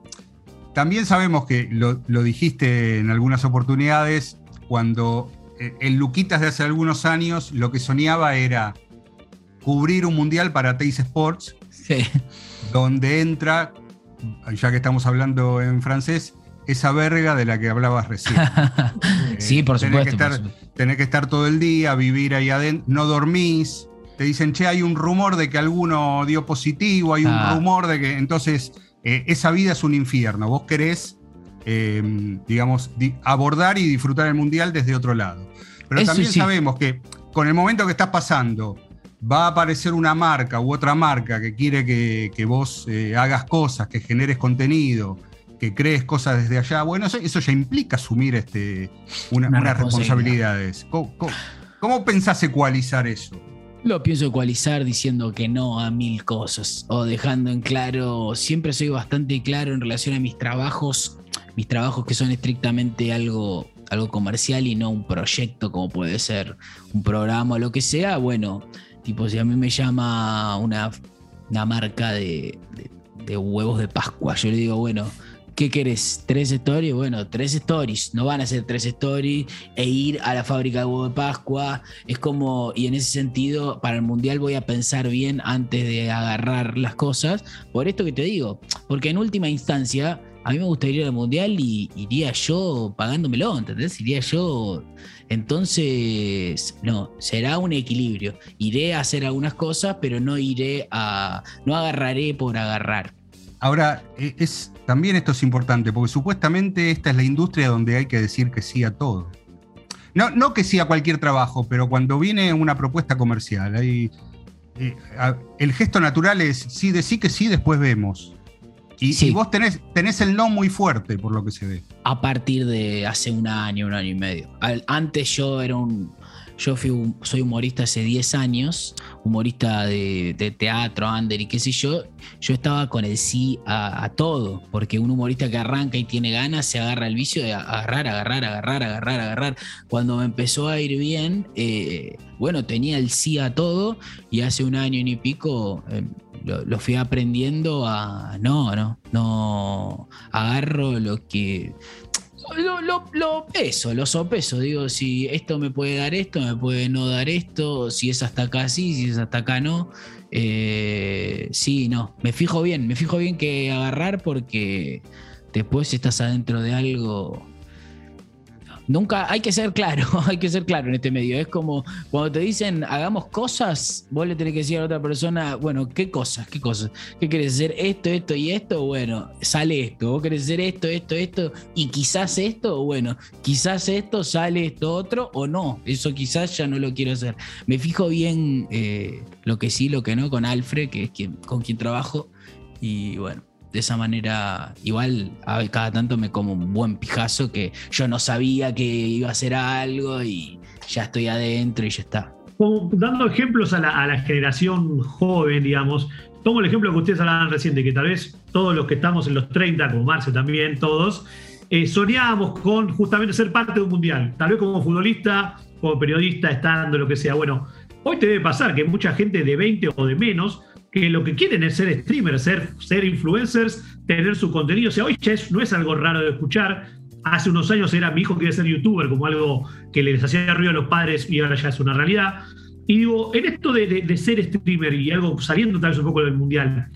también sabemos que lo, dijiste en algunas oportunidades, cuando eh, en Luquitas de hace algunos años lo que soñaba era cubrir un mundial para Teis Sports, sí. donde entra, ya que estamos hablando en francés, esa verga de la que hablabas recién.
sí, por supuesto,
tenés que estar todo el día, vivir ahí adentro, no dormís, te dicen, che, hay un rumor de que alguno dio positivo, hay un ah. rumor de que. Entonces, eh, esa vida es un infierno. Vos querés, eh, digamos, abordar y disfrutar el mundial desde otro lado. Pero también sabemos que con el momento que estás pasando, va a aparecer una marca u otra marca que quiere que, vos eh, hagas cosas, que generes contenido, que crees cosas desde allá. Bueno, eso, ya implica asumir este, unas responsabilidades. ¿Cómo pensás ecualizar eso?
Lo pienso ecualizar diciendo que no a mil cosas o dejando en claro, siempre soy bastante claro en relación a mis trabajos, mis trabajos que son estrictamente algo, algo comercial y no un proyecto como puede ser un programa o lo que sea. Bueno, tipo si a mí me llama una, una marca de, de huevos de Pascua, yo le digo, bueno, ¿Qué querés? ¿Tres stories? Bueno, tres stories. No van a ser tres stories e ir a la fábrica de huevo de Pascua. Es como, y en ese sentido, para el mundial voy a pensar bien antes de agarrar las cosas. Por esto que te digo, porque en última instancia, a mí me gustaría ir al mundial y iría yo pagándomelo, ¿entendés? Iría yo. Entonces, no, será un equilibrio. Iré a hacer algunas cosas, pero no iré a. No agarraré por agarrar.
Ahora, e, es, también esto es importante, porque supuestamente esta es la industria donde hay que decir que sí a todo. No, no que sí a cualquier trabajo, pero cuando viene una propuesta comercial, hay, eh, el gesto natural es sí, de sí que sí, después vemos. Y, vos tenés, tenés, el no muy fuerte, por lo que se ve.
A partir de hace un año, un año y medio. antes yo era un. Yo fui soy humorista hace 10 años, humorista de, teatro, under y qué sé yo, yo estaba con el sí a, todo, porque un humorista que arranca y tiene ganas se agarra el vicio de agarrar, agarrar, agarrar, agarrar, agarrar. Cuando me empezó a ir bien, eh, bueno, tenía el sí a todo y hace un año y pico... Eh, lo, fui aprendiendo a no, no, no agarro lo que lo, lo, lo, peso, lo sopeso. Digo, si esto me puede dar esto, me puede no dar esto, si es hasta acá sí, si es hasta acá no. Eh, sí, no. Me fijo bien, me fijo bien que agarrar porque después estás adentro de algo Nunca, hay que ser claro, hay que ser claro en este medio. Es como cuando te dicen hagamos cosas, vos le tenés que decir a otra persona, bueno, ¿qué cosas? ¿Qué cosas? ¿Qué querés hacer? Esto, esto y esto, bueno, sale esto. Vos querés hacer esto, esto, esto y quizás esto, bueno, quizás esto sale esto otro o no. Eso quizás ya no lo quiero hacer. Me fijo bien eh, lo que sí, lo que no con Alfred, que es quien, con quien trabajo. Y bueno, de esa manera, igual cada tanto me como un buen pijazo que yo no sabía que iba a hacer algo y ya estoy adentro y ya está.
dando ejemplos a la, generación joven, digamos, tomo el ejemplo que ustedes hablaban reciente, que tal vez todos los que estamos en los 30, como Marce también, todos, eh, soñábamos con justamente ser parte de un mundial, tal vez como futbolista, como periodista, estando, lo que sea. Bueno, hoy te debe pasar que mucha gente de 20 o de menos que lo que quieren es ser streamers, ser, ser influencers, tener su contenido. O sea, hoy ya no es algo raro de escuchar. Hace unos años era mi hijo quería ser youtuber, como algo que les hacía ruido a los padres y ahora ya es una realidad. Y digo, en esto de, ser streamer y algo saliendo tal vez un poco del mundial,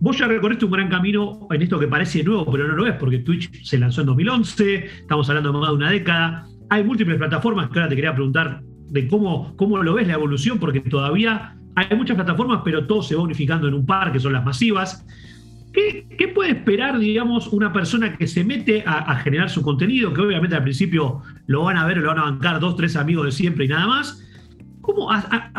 vos ya recorriste un gran camino en esto que parece nuevo, pero no lo es, porque Twitch se lanzó en 2011, estamos hablando de más de una década. Hay múltiples plataformas que ahora te quería preguntar de cómo, cómo lo ves la evolución, porque todavía hay muchas plataformas, pero todo se va unificando en un par, que son las masivas. ¿Qué, puede esperar, digamos, una persona que se mete a, generar su contenido? Que obviamente al principio lo van a ver, lo van a bancar dos, tres amigos de siempre y nada más. ¿Cómo,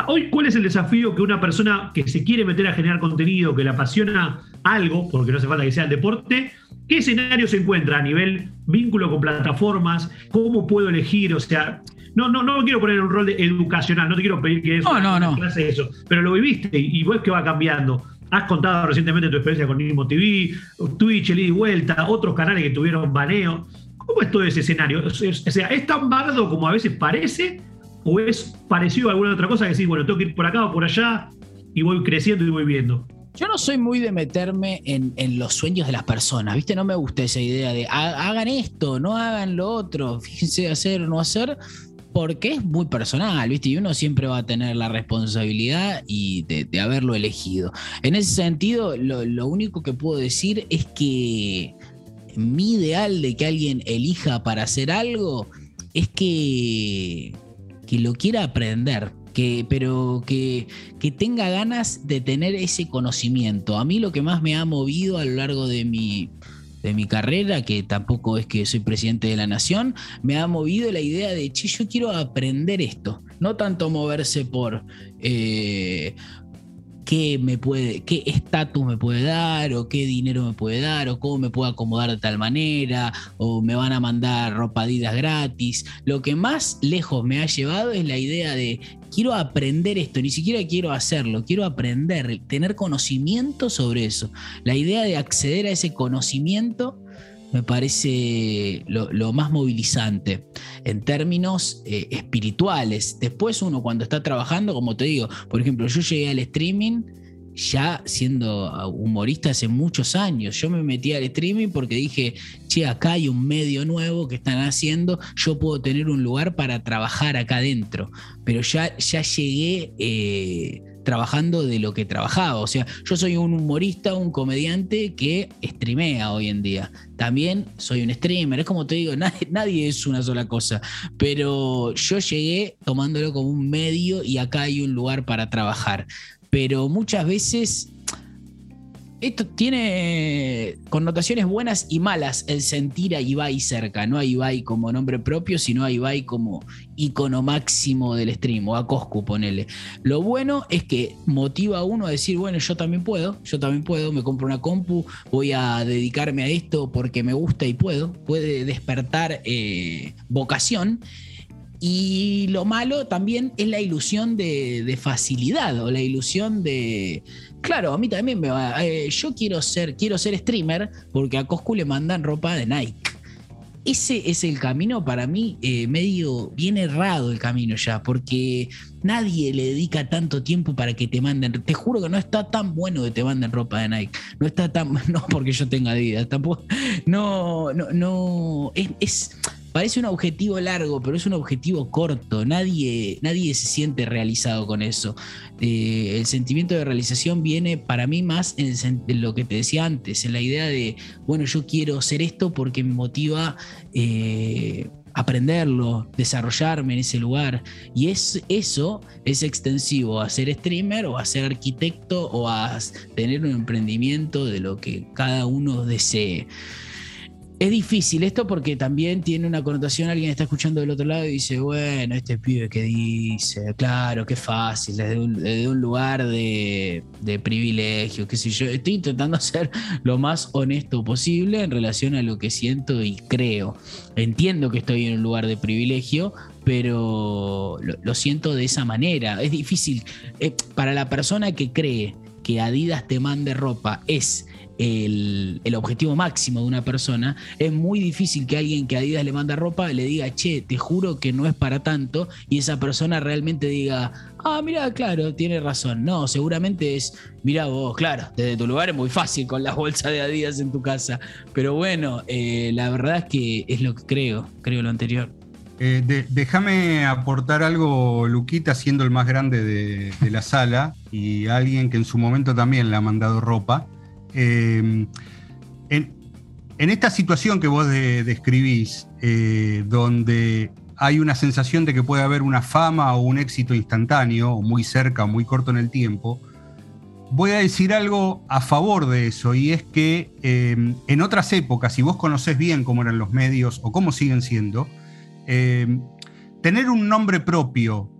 hoy, ¿cuál es el desafío que una persona que se quiere meter a generar contenido, que le apasiona algo, porque no hace falta que sea el deporte, qué escenario se encuentra a nivel vínculo con plataformas? ¿Cómo puedo elegir? O sea, no, no, no quiero poner un rol de educacional, no te quiero pedir que eso,
no, no,
clase eso, pero lo viviste y, ves que va cambiando. Has contado recientemente tu experiencia con Nimo TV, Twitch, el y vuelta, otros canales que tuvieron baneo. ¿Cómo es todo ese escenario? O sea, ¿es tan bardo como a veces parece? ¿O es parecido a alguna otra cosa que decís, bueno, tengo que ir por acá o por allá y voy creciendo y voy viendo?
Yo no soy muy de meterme en, en, los sueños de las personas, ¿viste? No me gusta esa idea de hagan esto, no hagan lo otro, fíjense hacer o no hacer porque es muy personal, ¿viste? Y uno siempre va a tener la responsabilidad y de, haberlo elegido. En ese sentido, lo, único que puedo decir es que mi ideal de que alguien elija para hacer algo es que, que lo quiera aprender, que, pero que, que, tenga ganas de tener ese conocimiento. A mí lo que más me ha movido a lo largo de mi, de mi carrera, que tampoco es que soy presidente de la nación, me ha movido la idea de, che, yo quiero aprender esto, no tanto moverse por, eh, qué me puede, qué estatus me puede dar, o qué dinero me puede dar, o cómo me puedo acomodar de tal manera, o me van a mandar ropa gratis. Lo que más lejos me ha llevado es la idea de quiero aprender esto, ni siquiera quiero hacerlo, quiero aprender, tener conocimiento sobre eso. La idea de acceder a ese conocimiento me parece lo, más movilizante en términos eh, espirituales. Después uno cuando está trabajando, como te digo, por ejemplo, yo llegué al streaming ya siendo humorista hace muchos años. Yo me metí al streaming porque dije, che, acá hay un medio nuevo que están haciendo, yo puedo tener un lugar para trabajar acá adentro. Pero ya, ya llegué eh, trabajando de lo que trabajaba. O sea, yo soy un humorista, un comediante que streamea hoy en día. También soy un streamer. Es como te digo, nadie, es una sola cosa. Pero yo llegué tomándolo como un medio y acá hay un lugar para trabajar. Pero muchas veces esto tiene connotaciones buenas y malas el sentir a Ibai cerca, no a Ibai como nombre propio, sino a Ibai como icono máximo del stream o a Coscu, ponele. Lo bueno es que motiva a uno a decir, bueno, yo también puedo, yo también puedo, me compro una compu, voy a dedicarme a esto porque me gusta y puedo, puede despertar eh, vocación Y lo malo también es la ilusión de, facilidad o la ilusión de. Claro, a mí también me va. Eh, yo quiero ser, quiero ser streamer porque a Coscu le mandan ropa de Nike ese es el camino para mí eh, medio bien errado el camino ya, porque nadie le dedica tanto tiempo para que te manden. Te juro que no está tan bueno que te manden ropa de Nike. No está tan. No porque yo tenga vida, tampoco. No, no, no. es Parece un objetivo largo, pero es un objetivo corto. Nadie, nadie se siente realizado con eso. Eh, el sentimiento de realización viene para mí más en, lo que te decía antes, en la idea de, bueno, yo quiero hacer esto porque me motiva eh, aprenderlo, desarrollarme en ese lugar. Y es, eso es extensivo a ser streamer o a ser arquitecto o a tener un emprendimiento de lo que cada uno desee. Es difícil esto porque también tiene una connotación, alguien está escuchando del otro lado y dice, bueno, este pibe que dice, claro, qué fácil, desde un, lugar de, privilegio, qué sé yo. Estoy intentando ser lo más honesto posible en relación a lo que siento y creo. Entiendo que estoy en un lugar de privilegio, pero lo, siento de esa manera. Es difícil. Eh, para la persona que cree que Adidas te mande ropa es el, objetivo máximo de una persona, es muy difícil que alguien que Adidas le manda ropa le diga, che, te juro que no es para tanto, y esa persona realmente diga, ah, mira, claro, tiene razón. No, seguramente es, mira vos, claro, desde tu lugar es muy fácil con la bolsa de Adidas en tu casa, pero bueno, eh, la verdad es que es lo que creo, creo lo anterior.
Eh, déjame aportar algo, Luquita, siendo el más grande de, de, la sala y alguien que en su momento también le ha mandado ropa. Eh, en, esta situación que vos describís, eh, donde hay una sensación de que puede haber una fama o un éxito instantáneo, muy cerca muy corto en el tiempo, voy a decir algo a favor de eso, y es que eh, en otras épocas, si vos conocés bien cómo eran los medios o cómo siguen siendo, tener un nombre propio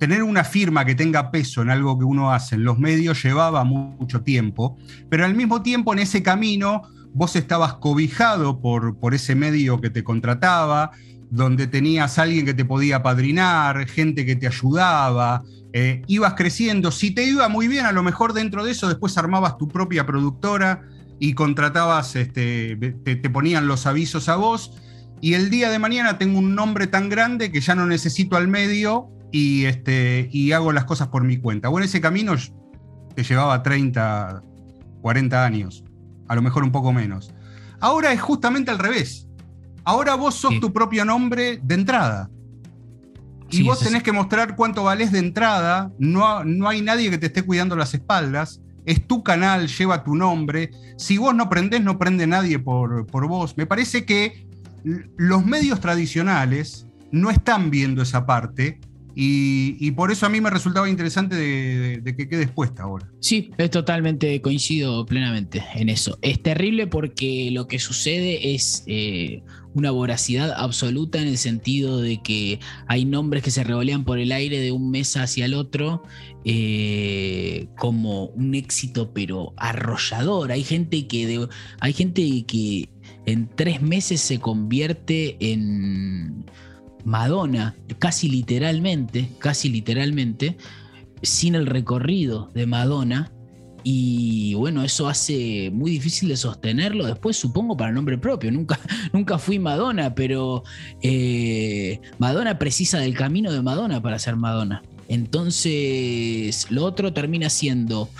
tener una firma que tenga peso en algo que uno hace en los medios llevaba mucho tiempo, pero al mismo tiempo en ese camino vos estabas cobijado por, por ese medio que te contrataba, donde tenías alguien que te podía padrinar, gente que te ayudaba, eh, ibas creciendo. Si te iba muy bien, a lo mejor dentro de eso después armabas tu propia productora y contratabas, este, te, te ponían los avisos a vos. Y el día de mañana tengo un nombre tan grande que ya no necesito al medio y, este, y hago las cosas por mi cuenta. Bueno, ese camino te llevaba 30, 40 años, a lo mejor un poco menos. Ahora es justamente al revés. Ahora vos sos tu propio nombre de entrada. Y vos tenés que mostrar cuánto valés de entrada. No, no hay nadie que te esté cuidando las espaldas. Es tu canal, lleva tu nombre. Si vos no prendés, no prende nadie por, por vos. Me parece que los medios tradicionales no están viendo esa parte y, por eso a mí me resultaba interesante de, que quede expuesta ahora.
Sí, es totalmente coincido plenamente en eso. Es terrible porque lo que sucede es eh, una voracidad absoluta en el sentido de que hay nombres que se revolean por el aire de un mes hacia el otro eh, como un éxito pero arrollador. Hay gente que hay gente que en tres meses se convierte en Madonna, casi literalmente, casi literalmente, sin el recorrido de Madonna. Y bueno, eso hace muy difícil de sostenerlo después, supongo, para nombre propio. Nunca, nunca fui Madonna, pero eh, Madonna precisa del camino de Madonna para ser Madonna. Entonces, lo otro termina siendo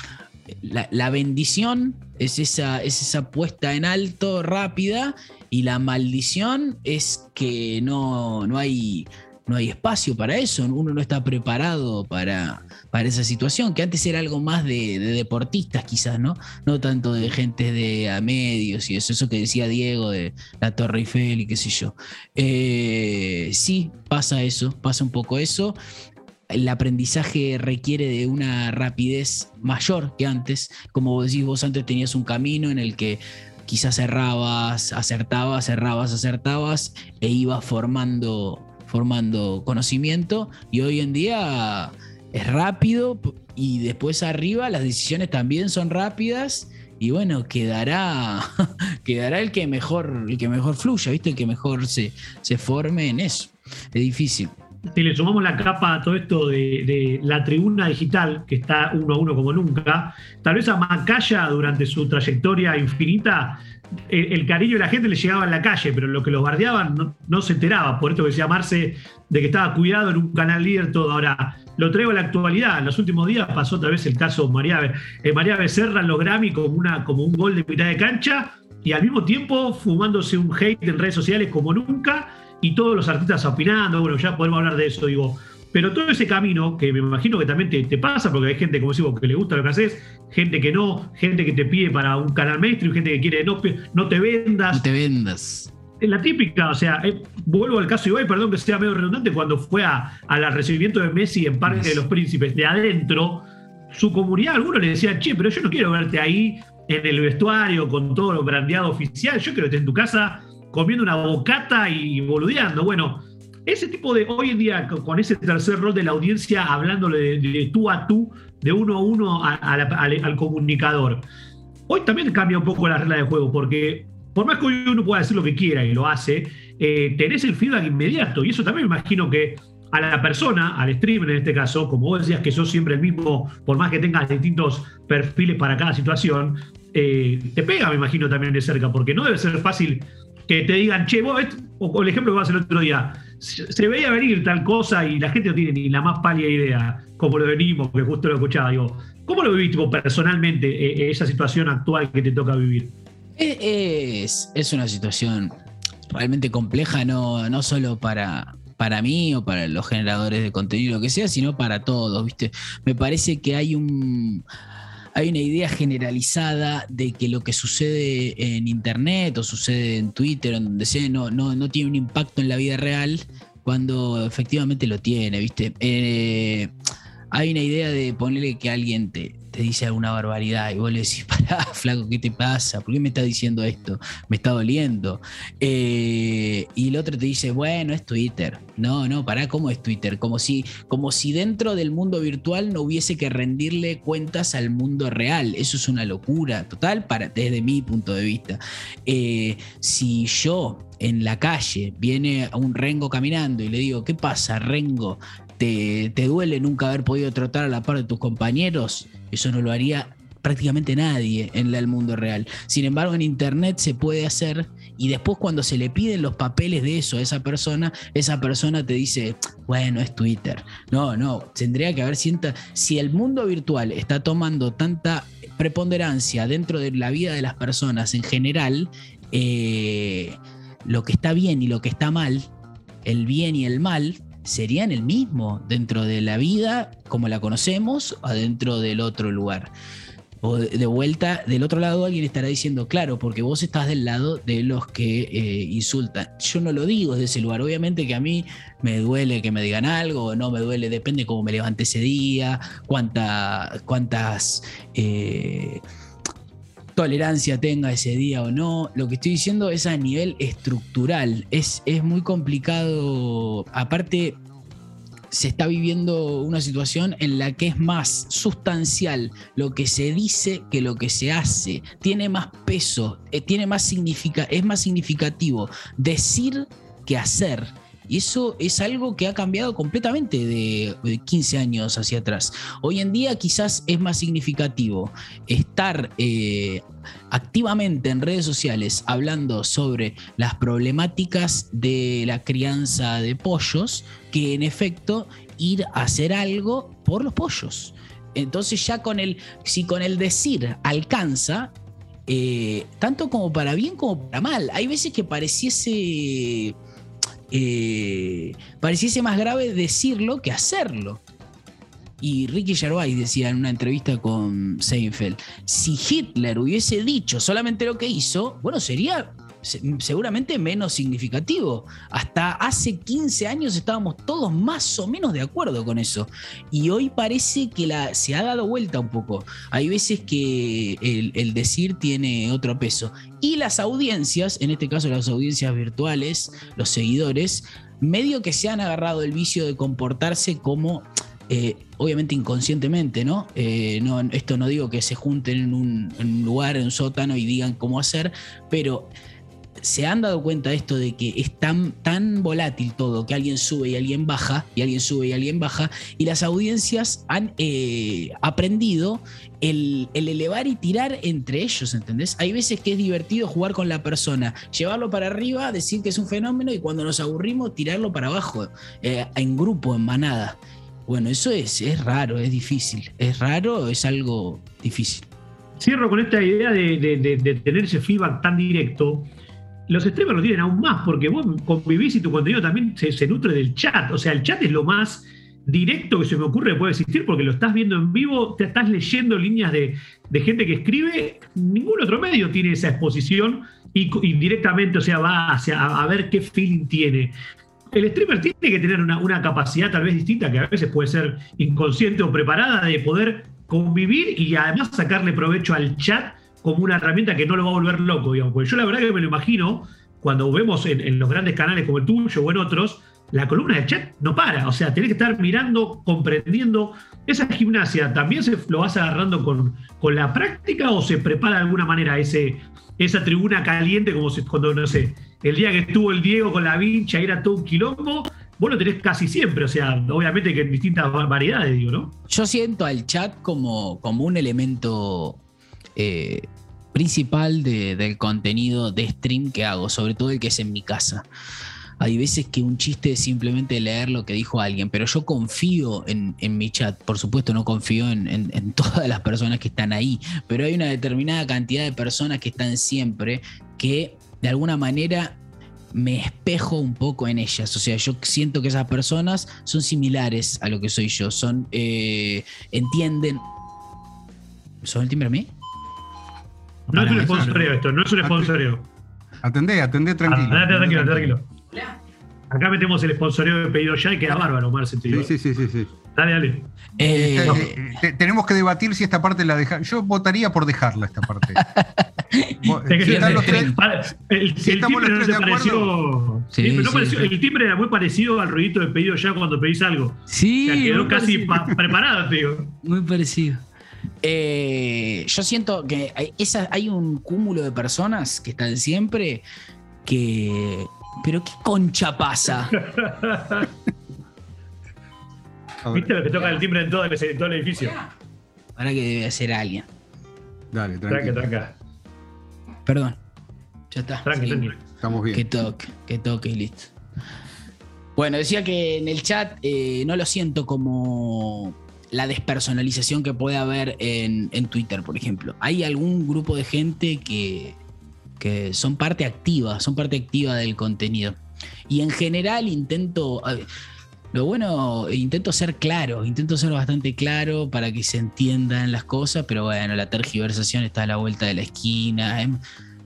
la, bendición, es esa, es esa puesta en alto rápida y la maldición es que no, no, hay, no hay espacio para eso, uno no está preparado para, para esa situación, que antes era algo más de, deportistas quizás, ¿no? No tanto de gente de a medios y eso, eso que decía Diego de la Torre Eiffel y qué sé yo. Eh, sí, pasa eso, pasa un poco eso. El aprendizaje requiere de una rapidez mayor que antes. Como decís, vos antes tenías un camino en el que quizás cerrabas, acertabas, cerrabas, acertabas e ibas formando, formando conocimiento y hoy en día es rápido y después arriba las decisiones también son rápidas y bueno, quedará, quedará el que mejor, el que mejor fluya, ¿viste? El que mejor se, se forme en eso. Es difícil.
Si le sumamos la capa a todo esto de, la tribuna digital, que está uno a uno como nunca, tal vez a Macaya durante su trayectoria infinita, el, cariño de la gente le llegaba en la calle, pero lo que los bardeaban no, se enteraba. Por esto que decía Marce, de que estaba cuidado en un canal líder todo. Ahora, lo traigo a la actualidad. En los últimos días pasó otra vez el caso María, eh, María Becerra en los Grammy como, una, como un gol de mitad de cancha y al mismo tiempo fumándose un hate en redes sociales como nunca y todos los artistas opinando, bueno, ya podemos hablar de eso, digo. Pero todo ese camino, que me imagino que también te, pasa, porque hay gente, como decimos, que le gusta lo que haces, gente que no, gente que te pide para un canal maestro y gente que quiere no, no te vendas.
No te vendas.
La típica, o sea, eh, vuelvo al caso de Ibai, perdón que sea medio redundante, cuando fue a, al recibimiento de Messi en Parque de los Príncipes, de adentro, su comunidad, algunos le decían, che, pero yo no quiero verte ahí en el vestuario con todo lo brandeado oficial, yo quiero que estés en tu casa comiendo una bocata y boludeando. Bueno, ese tipo de, hoy en día, con ese tercer rol de la audiencia, hablándole de, tú a tú, de uno a uno al, comunicador. Hoy también cambia un poco la regla de juego, porque por más que hoy uno pueda decir lo que quiera y lo hace, eh, tenés el feedback inmediato. Y eso también me imagino que a la persona, al streamer en este caso, como vos decías que sos siempre el mismo, por más que tengas distintos perfiles para cada situación, eh, te pega, me imagino, también de cerca, porque no debe ser fácil que te digan, che, vos, o, el ejemplo que vas el otro día, se, veía venir tal cosa y la gente no tiene ni la más pálida idea, como lo venimos, que justo lo escuchaba, digo, ¿cómo lo viviste personalmente eh, eh, esa situación actual que te toca vivir?
Es, es una situación realmente compleja, no, no solo para, para mí o para los generadores de contenido, lo que sea, sino para todos, ¿viste? Me parece que hay un hay una idea generalizada de que lo que sucede en Internet o sucede en Twitter, en donde sea, no, no, no tiene un impacto en la vida real cuando efectivamente lo tiene, ¿viste? Eh, hay una idea de ponerle que alguien te, te dice alguna barbaridad y vos le decís, pará, flaco, ¿qué te pasa? ¿Por qué me está diciendo esto? Me está doliendo. Eh, y el otro te dice, bueno, es Twitter. No, no, pará, ¿cómo es Twitter? Como si, como si dentro del mundo virtual no hubiese que rendirle cuentas al mundo real. Eso es una locura total para, desde mi punto de vista. Eh, si yo en la calle viene un Rengo caminando y le digo, ¿qué pasa, Rengo? ¿Te, ¿Te, duele nunca haber podido tratar a la par de tus compañeros? Eso no lo haría prácticamente nadie en el mundo real. Sin embargo, en Internet se puede hacer y después cuando se le piden los papeles de eso a esa persona, esa persona te dice, bueno, es Twitter. No, no, tendría que haber sienta, si el mundo virtual está tomando tanta preponderancia dentro de la vida de las personas en general, eh, lo que está bien y lo que está mal, el bien y el mal, serían el mismo dentro de la vida como la conocemos o dentro del otro lugar. O de vuelta, del otro lado alguien estará diciendo, claro, porque vos estás del lado de los que eh, insultan. Yo no lo digo desde ese lugar. Obviamente que a mí me duele que me digan algo, o no me duele, depende cómo me levante ese día, cuánta, cuántas... Eh, tolerancia tenga ese día o no. Lo que estoy diciendo es a nivel estructural. Es, es muy complicado. Aparte, se está viviendo una situación en la que es más sustancial lo que se dice que lo que se hace. Tiene más peso, eh, tiene más significa, es más significativo decir que hacer. Y eso es algo que ha cambiado completamente de 15 años hacia atrás. Hoy en día quizás es más significativo estar eh, activamente en redes sociales hablando sobre las problemáticas de la crianza de pollos que en efecto ir a hacer algo por los pollos. Entonces ya con el, si con el decir alcanza, eh, tanto como para bien como para mal, hay veces que pareciese eh, pareciese más grave decirlo que hacerlo. Y Ricky Gervais decía en una entrevista con Seinfeld, si Hitler hubiese dicho solamente lo que hizo, bueno, sería seguramente menos significativo. Hasta hace 15 años estábamos todos más o menos de acuerdo con eso. Y hoy parece que se ha dado vuelta un poco. Hay veces que el, decir tiene otro peso. Y las audiencias, en este caso las audiencias virtuales, los seguidores, medio que se han agarrado el vicio de comportarse como... Eh, obviamente inconscientemente, ¿no? Eh, ¿no? Esto no digo que se junten en un, en un lugar, en un sótano y digan cómo hacer, pero se han dado cuenta de esto de que es tan, tan volátil todo, que alguien sube y alguien baja, y alguien sube y alguien baja, y las audiencias han eh, aprendido el, elevar y tirar entre ellos, ¿entendés? Hay veces que es divertido jugar con la persona, llevarlo para arriba, decir que es un fenómeno, y cuando nos aburrimos, tirarlo para abajo, eh, en grupo, en manada. Bueno, eso es, es raro, es difícil. Es raro, es algo difícil.
Cierro con esta idea de tener ese feedback tan directo los streamers lo tienen aún más, porque vos convivís y tu contenido también se, nutre del chat. O sea, el chat es lo más directo que se me ocurre que puede existir, porque lo estás viendo en vivo, te estás leyendo líneas de, gente que escribe. Ningún otro medio tiene esa exposición y, directamente, o sea, va hacia, a, ver qué feeling tiene. El streamer tiene que tener una capacidad tal vez distinta, que a veces puede ser inconsciente o preparada, de poder convivir y además sacarle provecho al chat como una herramienta que no lo va a volver loco, digamos. Porque yo la verdad que me lo imagino, cuando vemos en, los grandes canales como el tuyo o en otros, la columna de chat no para. O sea, tenés que estar mirando, comprendiendo. Esa gimnasia, ¿también se lo vas agarrando con, con la práctica o se prepara de alguna manera ese, esa tribuna caliente como cuando, no sé, el día que estuvo el Diego con la vincha era todo un quilombo? Vos lo tenés casi siempre, o sea, obviamente que en distintas variedades, digo, ¿no?
Yo siento al chat como, como un elemento eh, principal del contenido de stream que hago, sobre todo el que es en mi casa. Hay veces que un chiste es simplemente leer lo que dijo alguien, pero yo confío en, mi chat. Por supuesto, no confío en, todas las personas que están ahí, pero hay una determinada cantidad de personas que están siempre que de alguna manera me espejo un poco en ellas. O sea, yo siento que esas personas son similares a lo que soy yo. Son, eh, entienden. ¿Son el timbre a mí?
No es un sponsoreo esto, no es un sponsoreo.
Atendé, atendé tranquilo.
Ah, tranquilo, tranquilo. Acá metemos el sponsoreo de pedido ya y queda bárbaro, Marce.
Sí, sí, sí, sí, sí.
Dale, dale.
Eh, eh, eh, tenemos que debatir si esta parte la deja. Yo votaría por dejarla esta parte.
el, timbre no te pareció. Sí, no pareció el timbre era muy parecido al ruidito de pedido ya cuando pedís algo.
Sí.
O sea, quedó casi preparado, te digo.
Muy parecido. Eh, yo siento que hay, hay un cúmulo de personas que están siempre que. Pero qué concha pasa.
¿Viste lo que toca el timbre en todo el, edificio?
Ahora que debe ser alguien.
Dale, tranquilo.
Tranca,
Perdón. Ya está.
Tranqui,
Estamos bien.
Que toque, que toque y listo. Bueno, decía que en el chat eh, no lo siento como la despersonalización que puede haber en, Twitter, por ejemplo. Hay algún grupo de gente que, que son parte activa, son parte activa del contenido. Y en general intento, lo bueno, intento ser claro, intento ser bastante claro para que se entiendan las cosas, pero bueno, la tergiversación está a la vuelta de la esquina,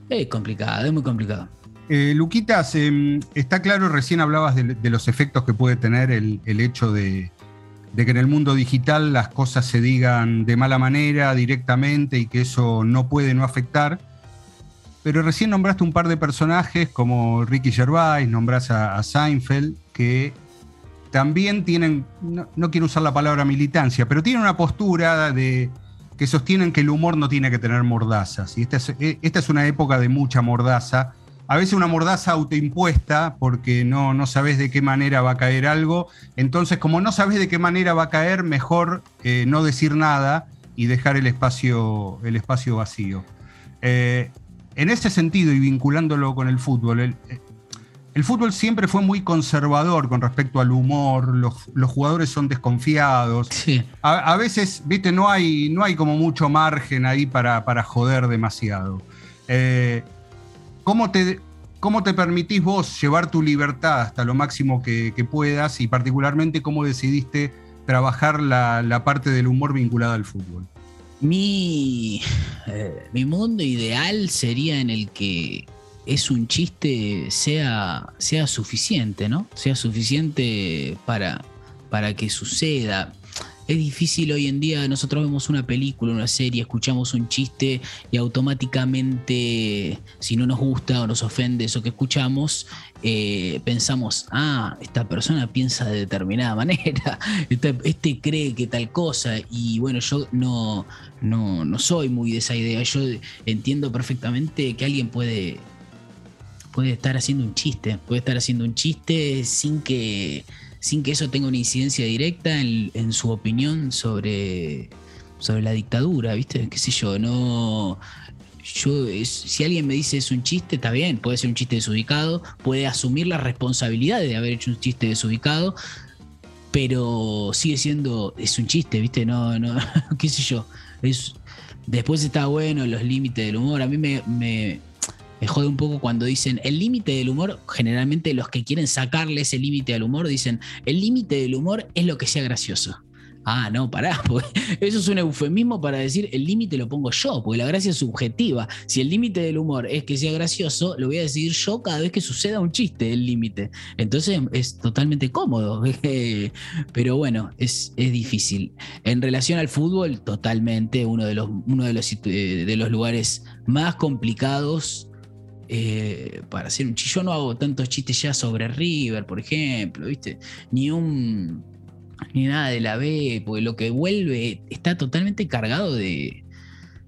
es, complicado, es muy complicado.
Eh, Luquitas, em, está claro, recién hablabas de, los efectos que puede tener el hecho de, de que en el mundo digital las cosas se digan de mala manera, directamente, y que eso no puede no afectar. Pero recién nombraste un par de personajes como Ricky Gervais, nombras a, Seinfeld, que también tienen, no, quiero usar la palabra militancia, pero tienen una postura de que sostienen que el humor no tiene que tener mordazas. Y esta es, esta es una época de mucha mordaza a veces una mordaza autoimpuesta porque no, no sabes de qué manera va a caer algo. Entonces, como no sabes de qué manera va a caer, mejor eh, no decir nada y dejar el espacio, el espacio vacío. Eh, en ese sentido, y vinculándolo con el fútbol, el, fútbol siempre fue muy conservador con respecto al humor, los, jugadores son desconfiados. A, veces, viste, no hay, no hay como mucho margen ahí para, para joder demasiado. Eh, ¿Cómo te, cómo te permitís vos llevar tu libertad hasta lo máximo que, puedas y particularmente cómo decidiste trabajar la, parte del humor vinculada al fútbol?
Mi, eh, mi mundo ideal sería en el que es un chiste sea, sea suficiente, ¿no? Sea suficiente para, para que suceda es difícil hoy en día, nosotros vemos una película, una serie, escuchamos un chiste y automáticamente, si no nos gusta o nos ofende eso que escuchamos, eh, pensamos, ah, esta persona piensa de determinada manera, este, este, cree que tal cosa, y bueno, yo no, no, no soy muy de esa idea, yo entiendo perfectamente que alguien puede puede estar haciendo un chiste, puede estar haciendo un chiste sin que, sin que eso tenga una incidencia directa en, su opinión sobre, sobre la dictadura, ¿viste? ¿Qué sé yo? No. Yo, si alguien me dice es un chiste, está bien, puede ser un chiste desubicado, puede asumir la responsabilidad de haber hecho un chiste desubicado, pero sigue siendo, es un chiste, ¿viste? No, no, qué sé yo. Es, después está bueno los límites del humor. A mí me, me, me jode un poco cuando dicen el límite del humor, generalmente los que quieren sacarle ese límite al humor dicen, el límite del humor es lo que sea gracioso. Ah, no, pará, porque eso es un eufemismo para decir el límite lo pongo yo, porque la gracia es subjetiva. Si el límite del humor es que sea gracioso, lo voy a decir yo cada vez que suceda un chiste, el límite. Entonces es totalmente cómodo, pero bueno, es, es, difícil. En relación al fútbol, totalmente uno de los, uno de los, eh, de los lugares más complicados eh, para hacer un. Yo no hago tantos chistes ya sobre River, por ejemplo, ¿viste? Ni un. ni nada de la B, porque lo que vuelve está totalmente cargado de.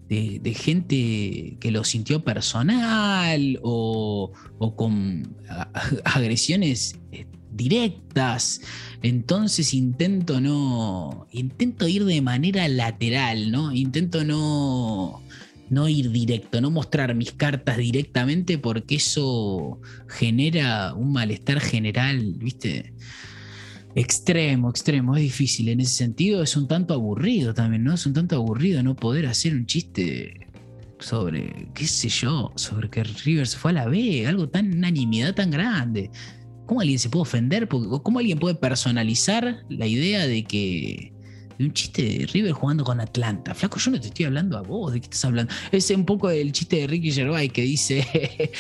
De, gente que lo sintió personal o, o con agresiones eh, directas. Entonces intento no. Intento ir de manera lateral, ¿no? Intento no no ir directo, no mostrar mis cartas directamente porque eso genera un malestar general, ¿viste? Extremo, extremo, es difícil en ese sentido, es un tanto aburrido también, ¿no? Es un tanto aburrido no poder hacer un chiste sobre, qué sé yo, sobre que River se fue a la B, algo tan, unanimidad tan grande. ¿Cómo alguien se puede ofender? ¿Cómo alguien puede personalizar la idea de que de un chiste de River jugando con Atlanta. Flaco, yo no te estoy hablando a vos, ¿de qué estás hablando? Es un poco el chiste de Ricky Gervais que dice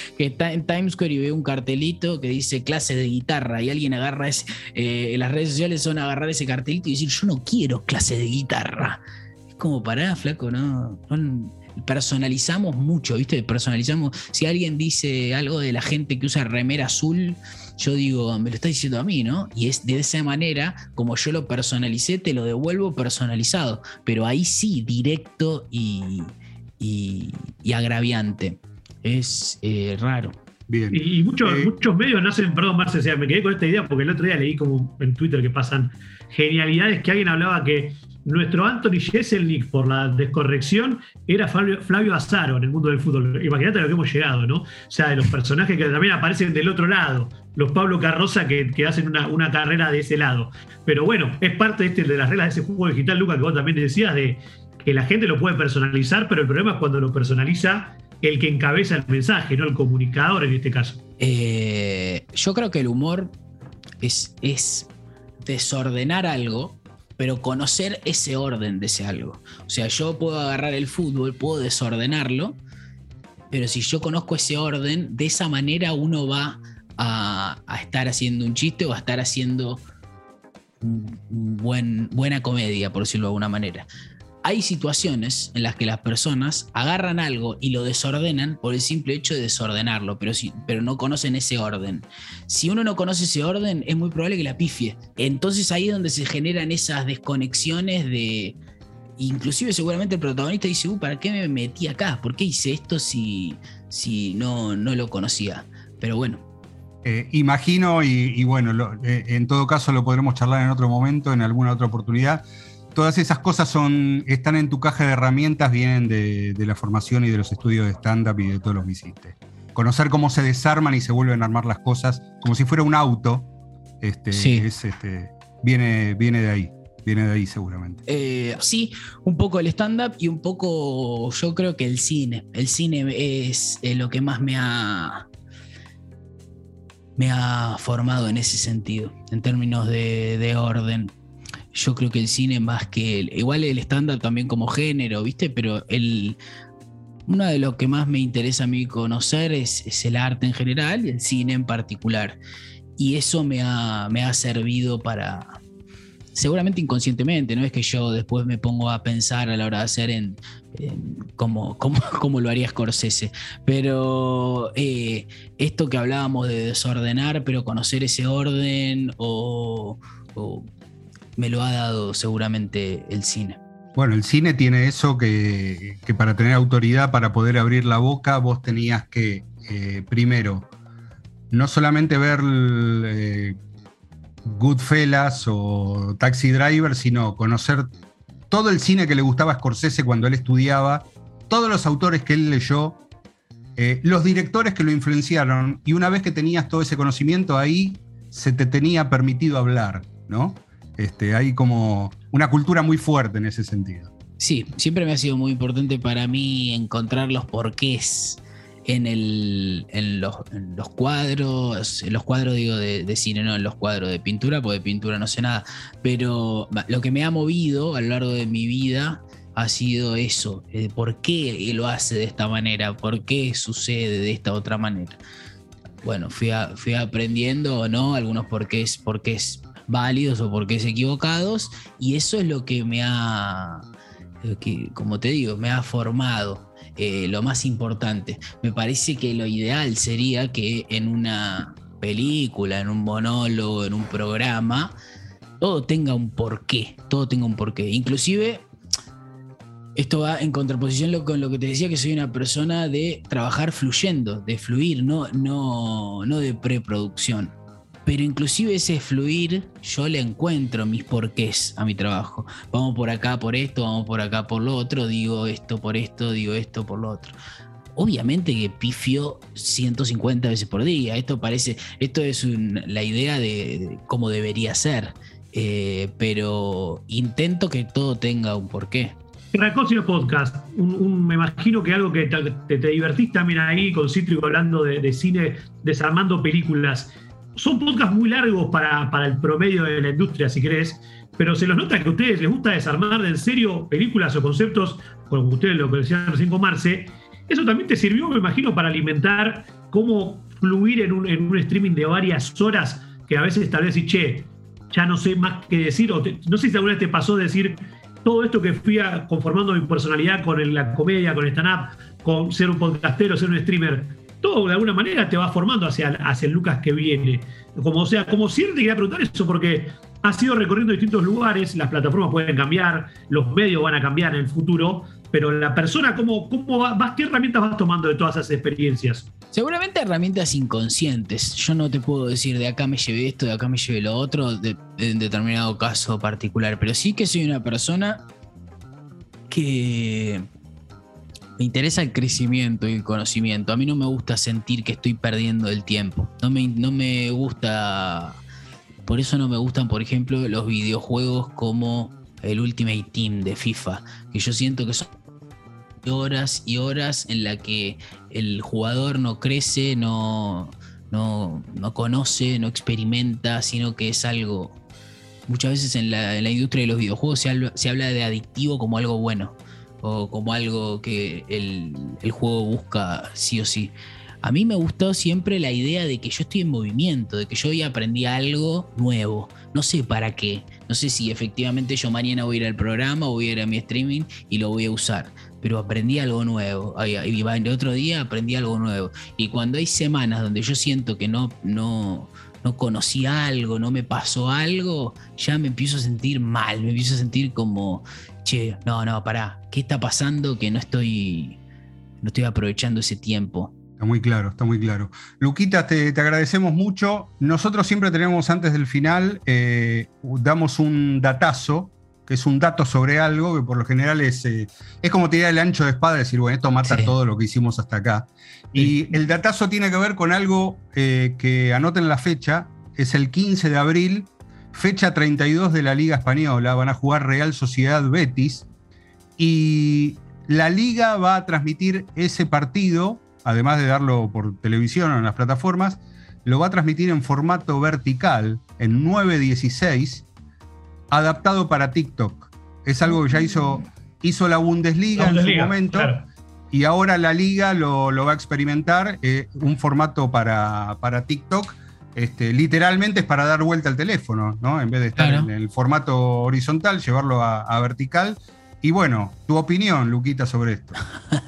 que está en Times Square y ve un cartelito que dice clase de guitarra y alguien agarra ese, eh, las redes sociales son agarrar ese cartelito y decir yo no quiero clase de guitarra. Es como pará, flaco, no, no personalizamos mucho, ¿viste? Personalizamos. Si alguien dice algo de la gente que usa remera azul, yo digo, me lo está diciendo a mí, ¿no? Y es de esa manera, como yo lo personalicé, te lo devuelvo personalizado, pero ahí sí, directo y, agraviante. Es eh, raro.
Bien. Y, muchos, eh, muchos medios nacen, perdón, Marce, o sea, me quedé con esta idea porque el otro día leí como en Twitter que pasan genialidades que alguien hablaba que nuestro Anthony Jeselnik, por la descorrección, era Flavio, Flavio Azaro en el mundo del fútbol. Imagínate a lo que hemos llegado, ¿no? O sea, de los personajes que también aparecen del otro lado, los Pablo Carroza que, hacen una, carrera de ese lado. Pero bueno, es parte de, este, de las reglas de ese juego digital, Luca, que vos también decías, de que la gente lo puede personalizar, pero el problema es cuando lo personaliza el que encabeza el mensaje, no el comunicador en este caso.
Eh, yo creo que el humor es, es desordenar algo pero conocer ese orden de ese algo. O sea, yo puedo agarrar el fútbol, puedo desordenarlo, pero si yo conozco ese orden, de esa manera uno va a, estar haciendo un chiste o a estar haciendo buen, buena comedia, por decirlo de alguna manera hay situaciones en las que las personas agarran algo y lo desordenan por el simple hecho de desordenarlo, pero, pero no conocen ese orden. Si uno no conoce ese orden, es muy probable que la pifie. Entonces ahí es donde se generan esas desconexiones de... Inclusive seguramente el protagonista dice, uh, ¿para qué me metí acá? ¿Por qué hice esto si, si no, no lo conocía? Pero bueno,
eh, imagino, y, bueno, eh, en todo caso lo podremos charlar en otro momento, en alguna otra oportunidad todas esas cosas son, están en tu caja de herramientas, vienen de, la formación y de los estudios de stand-up y de todo lo que hiciste. Conocer cómo se desarman y se vuelven a armar las cosas, como si fuera un auto, este, este, viene, viene de ahí. Viene de ahí seguramente.
Eh, sí, un poco el stand-up y un poco yo creo que el cine. El cine es eh, lo que más me ha, me ha formado en ese sentido, en términos de, de orden yo creo que el cine más que igual el estándar también como género, ¿viste? Pero el uno de lo que más me interesa a mí conocer es, el arte en general y el cine en particular. Y eso me ha, me ha servido para, seguramente inconscientemente, no es que yo después me pongo a pensar a la hora de hacer en, cómo, lo haría Scorsese, pero eh, esto que hablábamos de desordenar, pero conocer ese orden o me lo ha dado seguramente el cine.
Bueno, el cine tiene eso que, para tener autoridad, para poder abrir la boca, vos tenías que, eh, primero, no solamente ver eh, Goodfellas o Taxi Driver, sino conocer todo el cine que le gustaba a Scorsese cuando él estudiaba, todos los autores que él leyó, eh, los directores que lo influenciaron, y una vez que tenías todo ese conocimiento ahí, se te tenía permitido hablar, ¿no? Este, hay como una cultura muy fuerte en ese sentido.
Sí, siempre me ha sido muy importante para mí encontrar los porqués en, los, cuadros, en los cuadros digo de, cine, no en los cuadros de pintura, porque de pintura no sé nada, pero lo que me ha movido a lo largo de mi vida ha sido eso, eh, por qué lo hace de esta manera, por qué sucede de esta otra manera. Bueno, fui, fui aprendiendo no algunos porqués, porqués válidos o porqués equivocados, y eso es lo que me ha, como te digo, me ha formado eh, lo más importante. Me parece que lo ideal sería que en una película, en un monólogo, en un programa, todo tenga un porqué, todo tenga un porqué. Inclusive, esto va en contraposición con lo que te decía, que soy una persona de trabajar fluyendo, de fluir, no, no, no de preproducción. Pero inclusive ese fluir, yo le encuentro mis porqués a mi trabajo. Vamos por acá por esto, vamos por acá por lo otro, digo esto por esto, digo esto por lo otro. Obviamente que pifio 150 veces por día. Esto parece, esto es la idea de, cómo debería ser. Eh, pero intento que todo tenga un porqué.
Racocino Podcast, me imagino que algo que te, te, divertís también ahí con Cítrico hablando de cine, desarmando películas son podcasts muy largos para, el promedio de la industria, si querés, pero se los nota que a ustedes les gusta desarmar de en serio películas o conceptos, como ustedes lo que decían recién con Marce. Eso también te sirvió, me imagino, para alimentar cómo fluir en un, streaming de varias horas que a veces tal vez y che, ya no sé más qué decir, o no sé si alguna vez te pasó decir todo esto que fui conformando mi personalidad con la comedia, con stand-up, con ser un podcastero, ser un streamer, de alguna manera te va formando hacia, hacia el Lucas que viene. Como, o sea, como siempre te quería preguntar eso, porque has ido recorriendo distintos lugares, las plataformas pueden cambiar, los medios van a cambiar en el futuro, pero la persona, ¿cómo, cómo vas, ¿qué herramientas vas tomando de todas esas experiencias?
Seguramente herramientas inconscientes. Yo no te puedo decir de acá me llevé esto, de acá me llevé lo otro, en determinado caso particular, pero sí que soy una persona que me interesa el crecimiento y el conocimiento. A mí no me gusta sentir que estoy perdiendo el tiempo. No me, no me gusta. Por eso no me gustan, por ejemplo, los videojuegos como el Ultimate Team de FIFA. Que yo siento que son horas y horas en la que el jugador no crece, no, no, conoce, no experimenta, sino que es algo. Muchas veces en la, industria de los videojuegos se habla de adictivo como algo bueno o como algo que el, juego busca sí o sí. A mí me gustó siempre la idea de que yo estoy en movimiento, de que yo hoy aprendí algo nuevo. No sé para qué. No sé si efectivamente yo mañana voy a ir al programa voy a ir a mi streaming y lo voy a usar. Pero aprendí algo nuevo. Y el otro día aprendí algo nuevo. Y cuando hay semanas donde yo siento que no, no, no conocí algo, no me pasó algo, ya me empiezo a sentir mal. Me empiezo a sentir como che, no, no, pará, ¿qué está pasando que no estoy, no estoy aprovechando ese tiempo?
Está muy claro, está muy claro. Luquita, te, agradecemos mucho. Nosotros siempre tenemos antes del final, eh, damos un datazo, que es un dato sobre algo, que por lo general es, eh, es como tirar el ancho de espada y decir, bueno, esto mata todo lo que hicimos hasta acá. Y el datazo tiene que ver con algo eh, que anoten la fecha, es el 15 de abril fecha 32 de la Liga Española, van a jugar Real Sociedad Betis y la liga va a transmitir ese partido, además de darlo por televisión o en las plataformas, lo va a transmitir en formato vertical, en 9.16, adaptado para TikTok. Es algo que ya hizo, hizo la Bundesliga, en su momento. Y ahora la liga lo, va a experimentar, eh, un formato para, para TikTok este, literalmente es para dar vuelta al teléfono, ¿no? En vez de estar en el formato horizontal, llevarlo a, vertical. Y bueno, tu opinión, Luquita, sobre esto.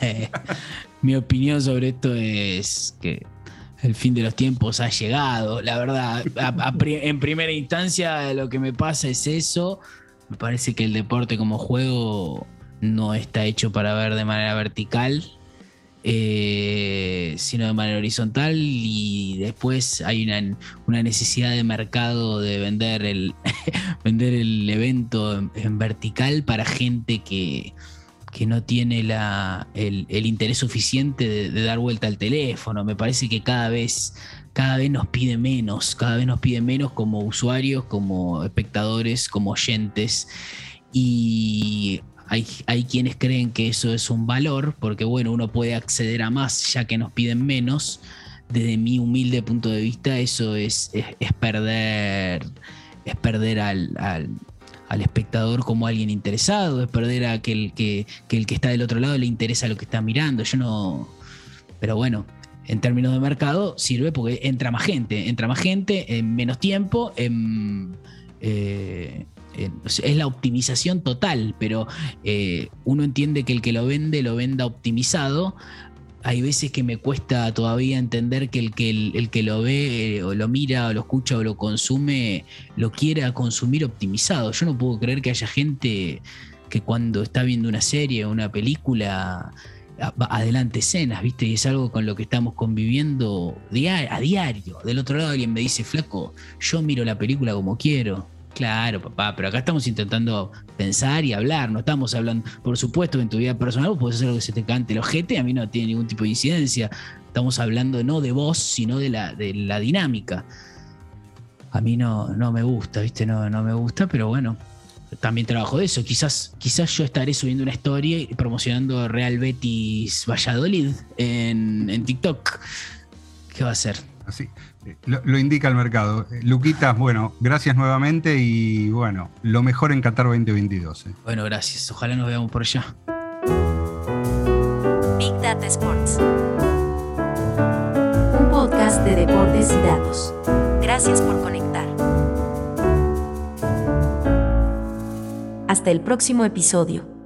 Mi opinión sobre esto es que el fin de los tiempos ha llegado. La verdad, en primera instancia lo que me pasa es eso. Me parece que el deporte como juego no está hecho para ver de manera vertical. Eh, sino de manera horizontal y después hay una, una necesidad de mercado de vender el, vender el evento en, vertical para gente que, que no tiene la, el, interés suficiente de, dar vuelta al teléfono. Me parece que cada vez, cada vez nos pide menos, cada vez nos pide menos como usuarios, como espectadores, como oyentes. Y hay, quienes creen que eso es un valor, porque bueno, uno puede acceder a más ya que nos piden menos. Desde mi humilde punto de vista, eso es, es, perder, es perder al, al, espectador como alguien interesado, es perder a aquel que, que el que está del otro lado le interesa lo que está mirando. Yo no. Pero bueno, en términos de mercado, sirve porque entra más gente, entra más gente en menos tiempo, en, eh, es la optimización total, pero eh, uno entiende que el que lo vende lo venda optimizado. Hay veces que me cuesta todavía entender que el que, el, que lo ve eh, o lo mira o lo escucha o lo consume lo quiera consumir optimizado. Yo no puedo creer que haya gente que cuando está viendo una serie o una película adelante escenas, ¿viste? Y es algo con lo que estamos conviviendo a diario. Del otro lado alguien me dice, flaco, yo miro la película como quiero. Claro, papá, pero acá estamos intentando pensar y hablar, no estamos hablando, por supuesto en tu vida personal vos podés hacer lo que se te cante el ojete, a mí no tiene ningún tipo de incidencia, estamos hablando no de vos, sino de la, de la dinámica. A mí no, no me gusta, ¿viste? No, no me gusta, pero bueno, también trabajo de eso. Quizás, quizás yo estaré subiendo una historia y promocionando Real Betis Valladolid en, en TikTok. ¿Qué va a hacer?
Así. Lo, indica el mercado. Luquitas, bueno, gracias nuevamente y bueno, lo mejor en Qatar 2022.
Eh. Bueno, gracias. Ojalá nos veamos por allá.
Big Data Sports. Un podcast de deportes y datos. Gracias por conectar. Hasta el próximo episodio.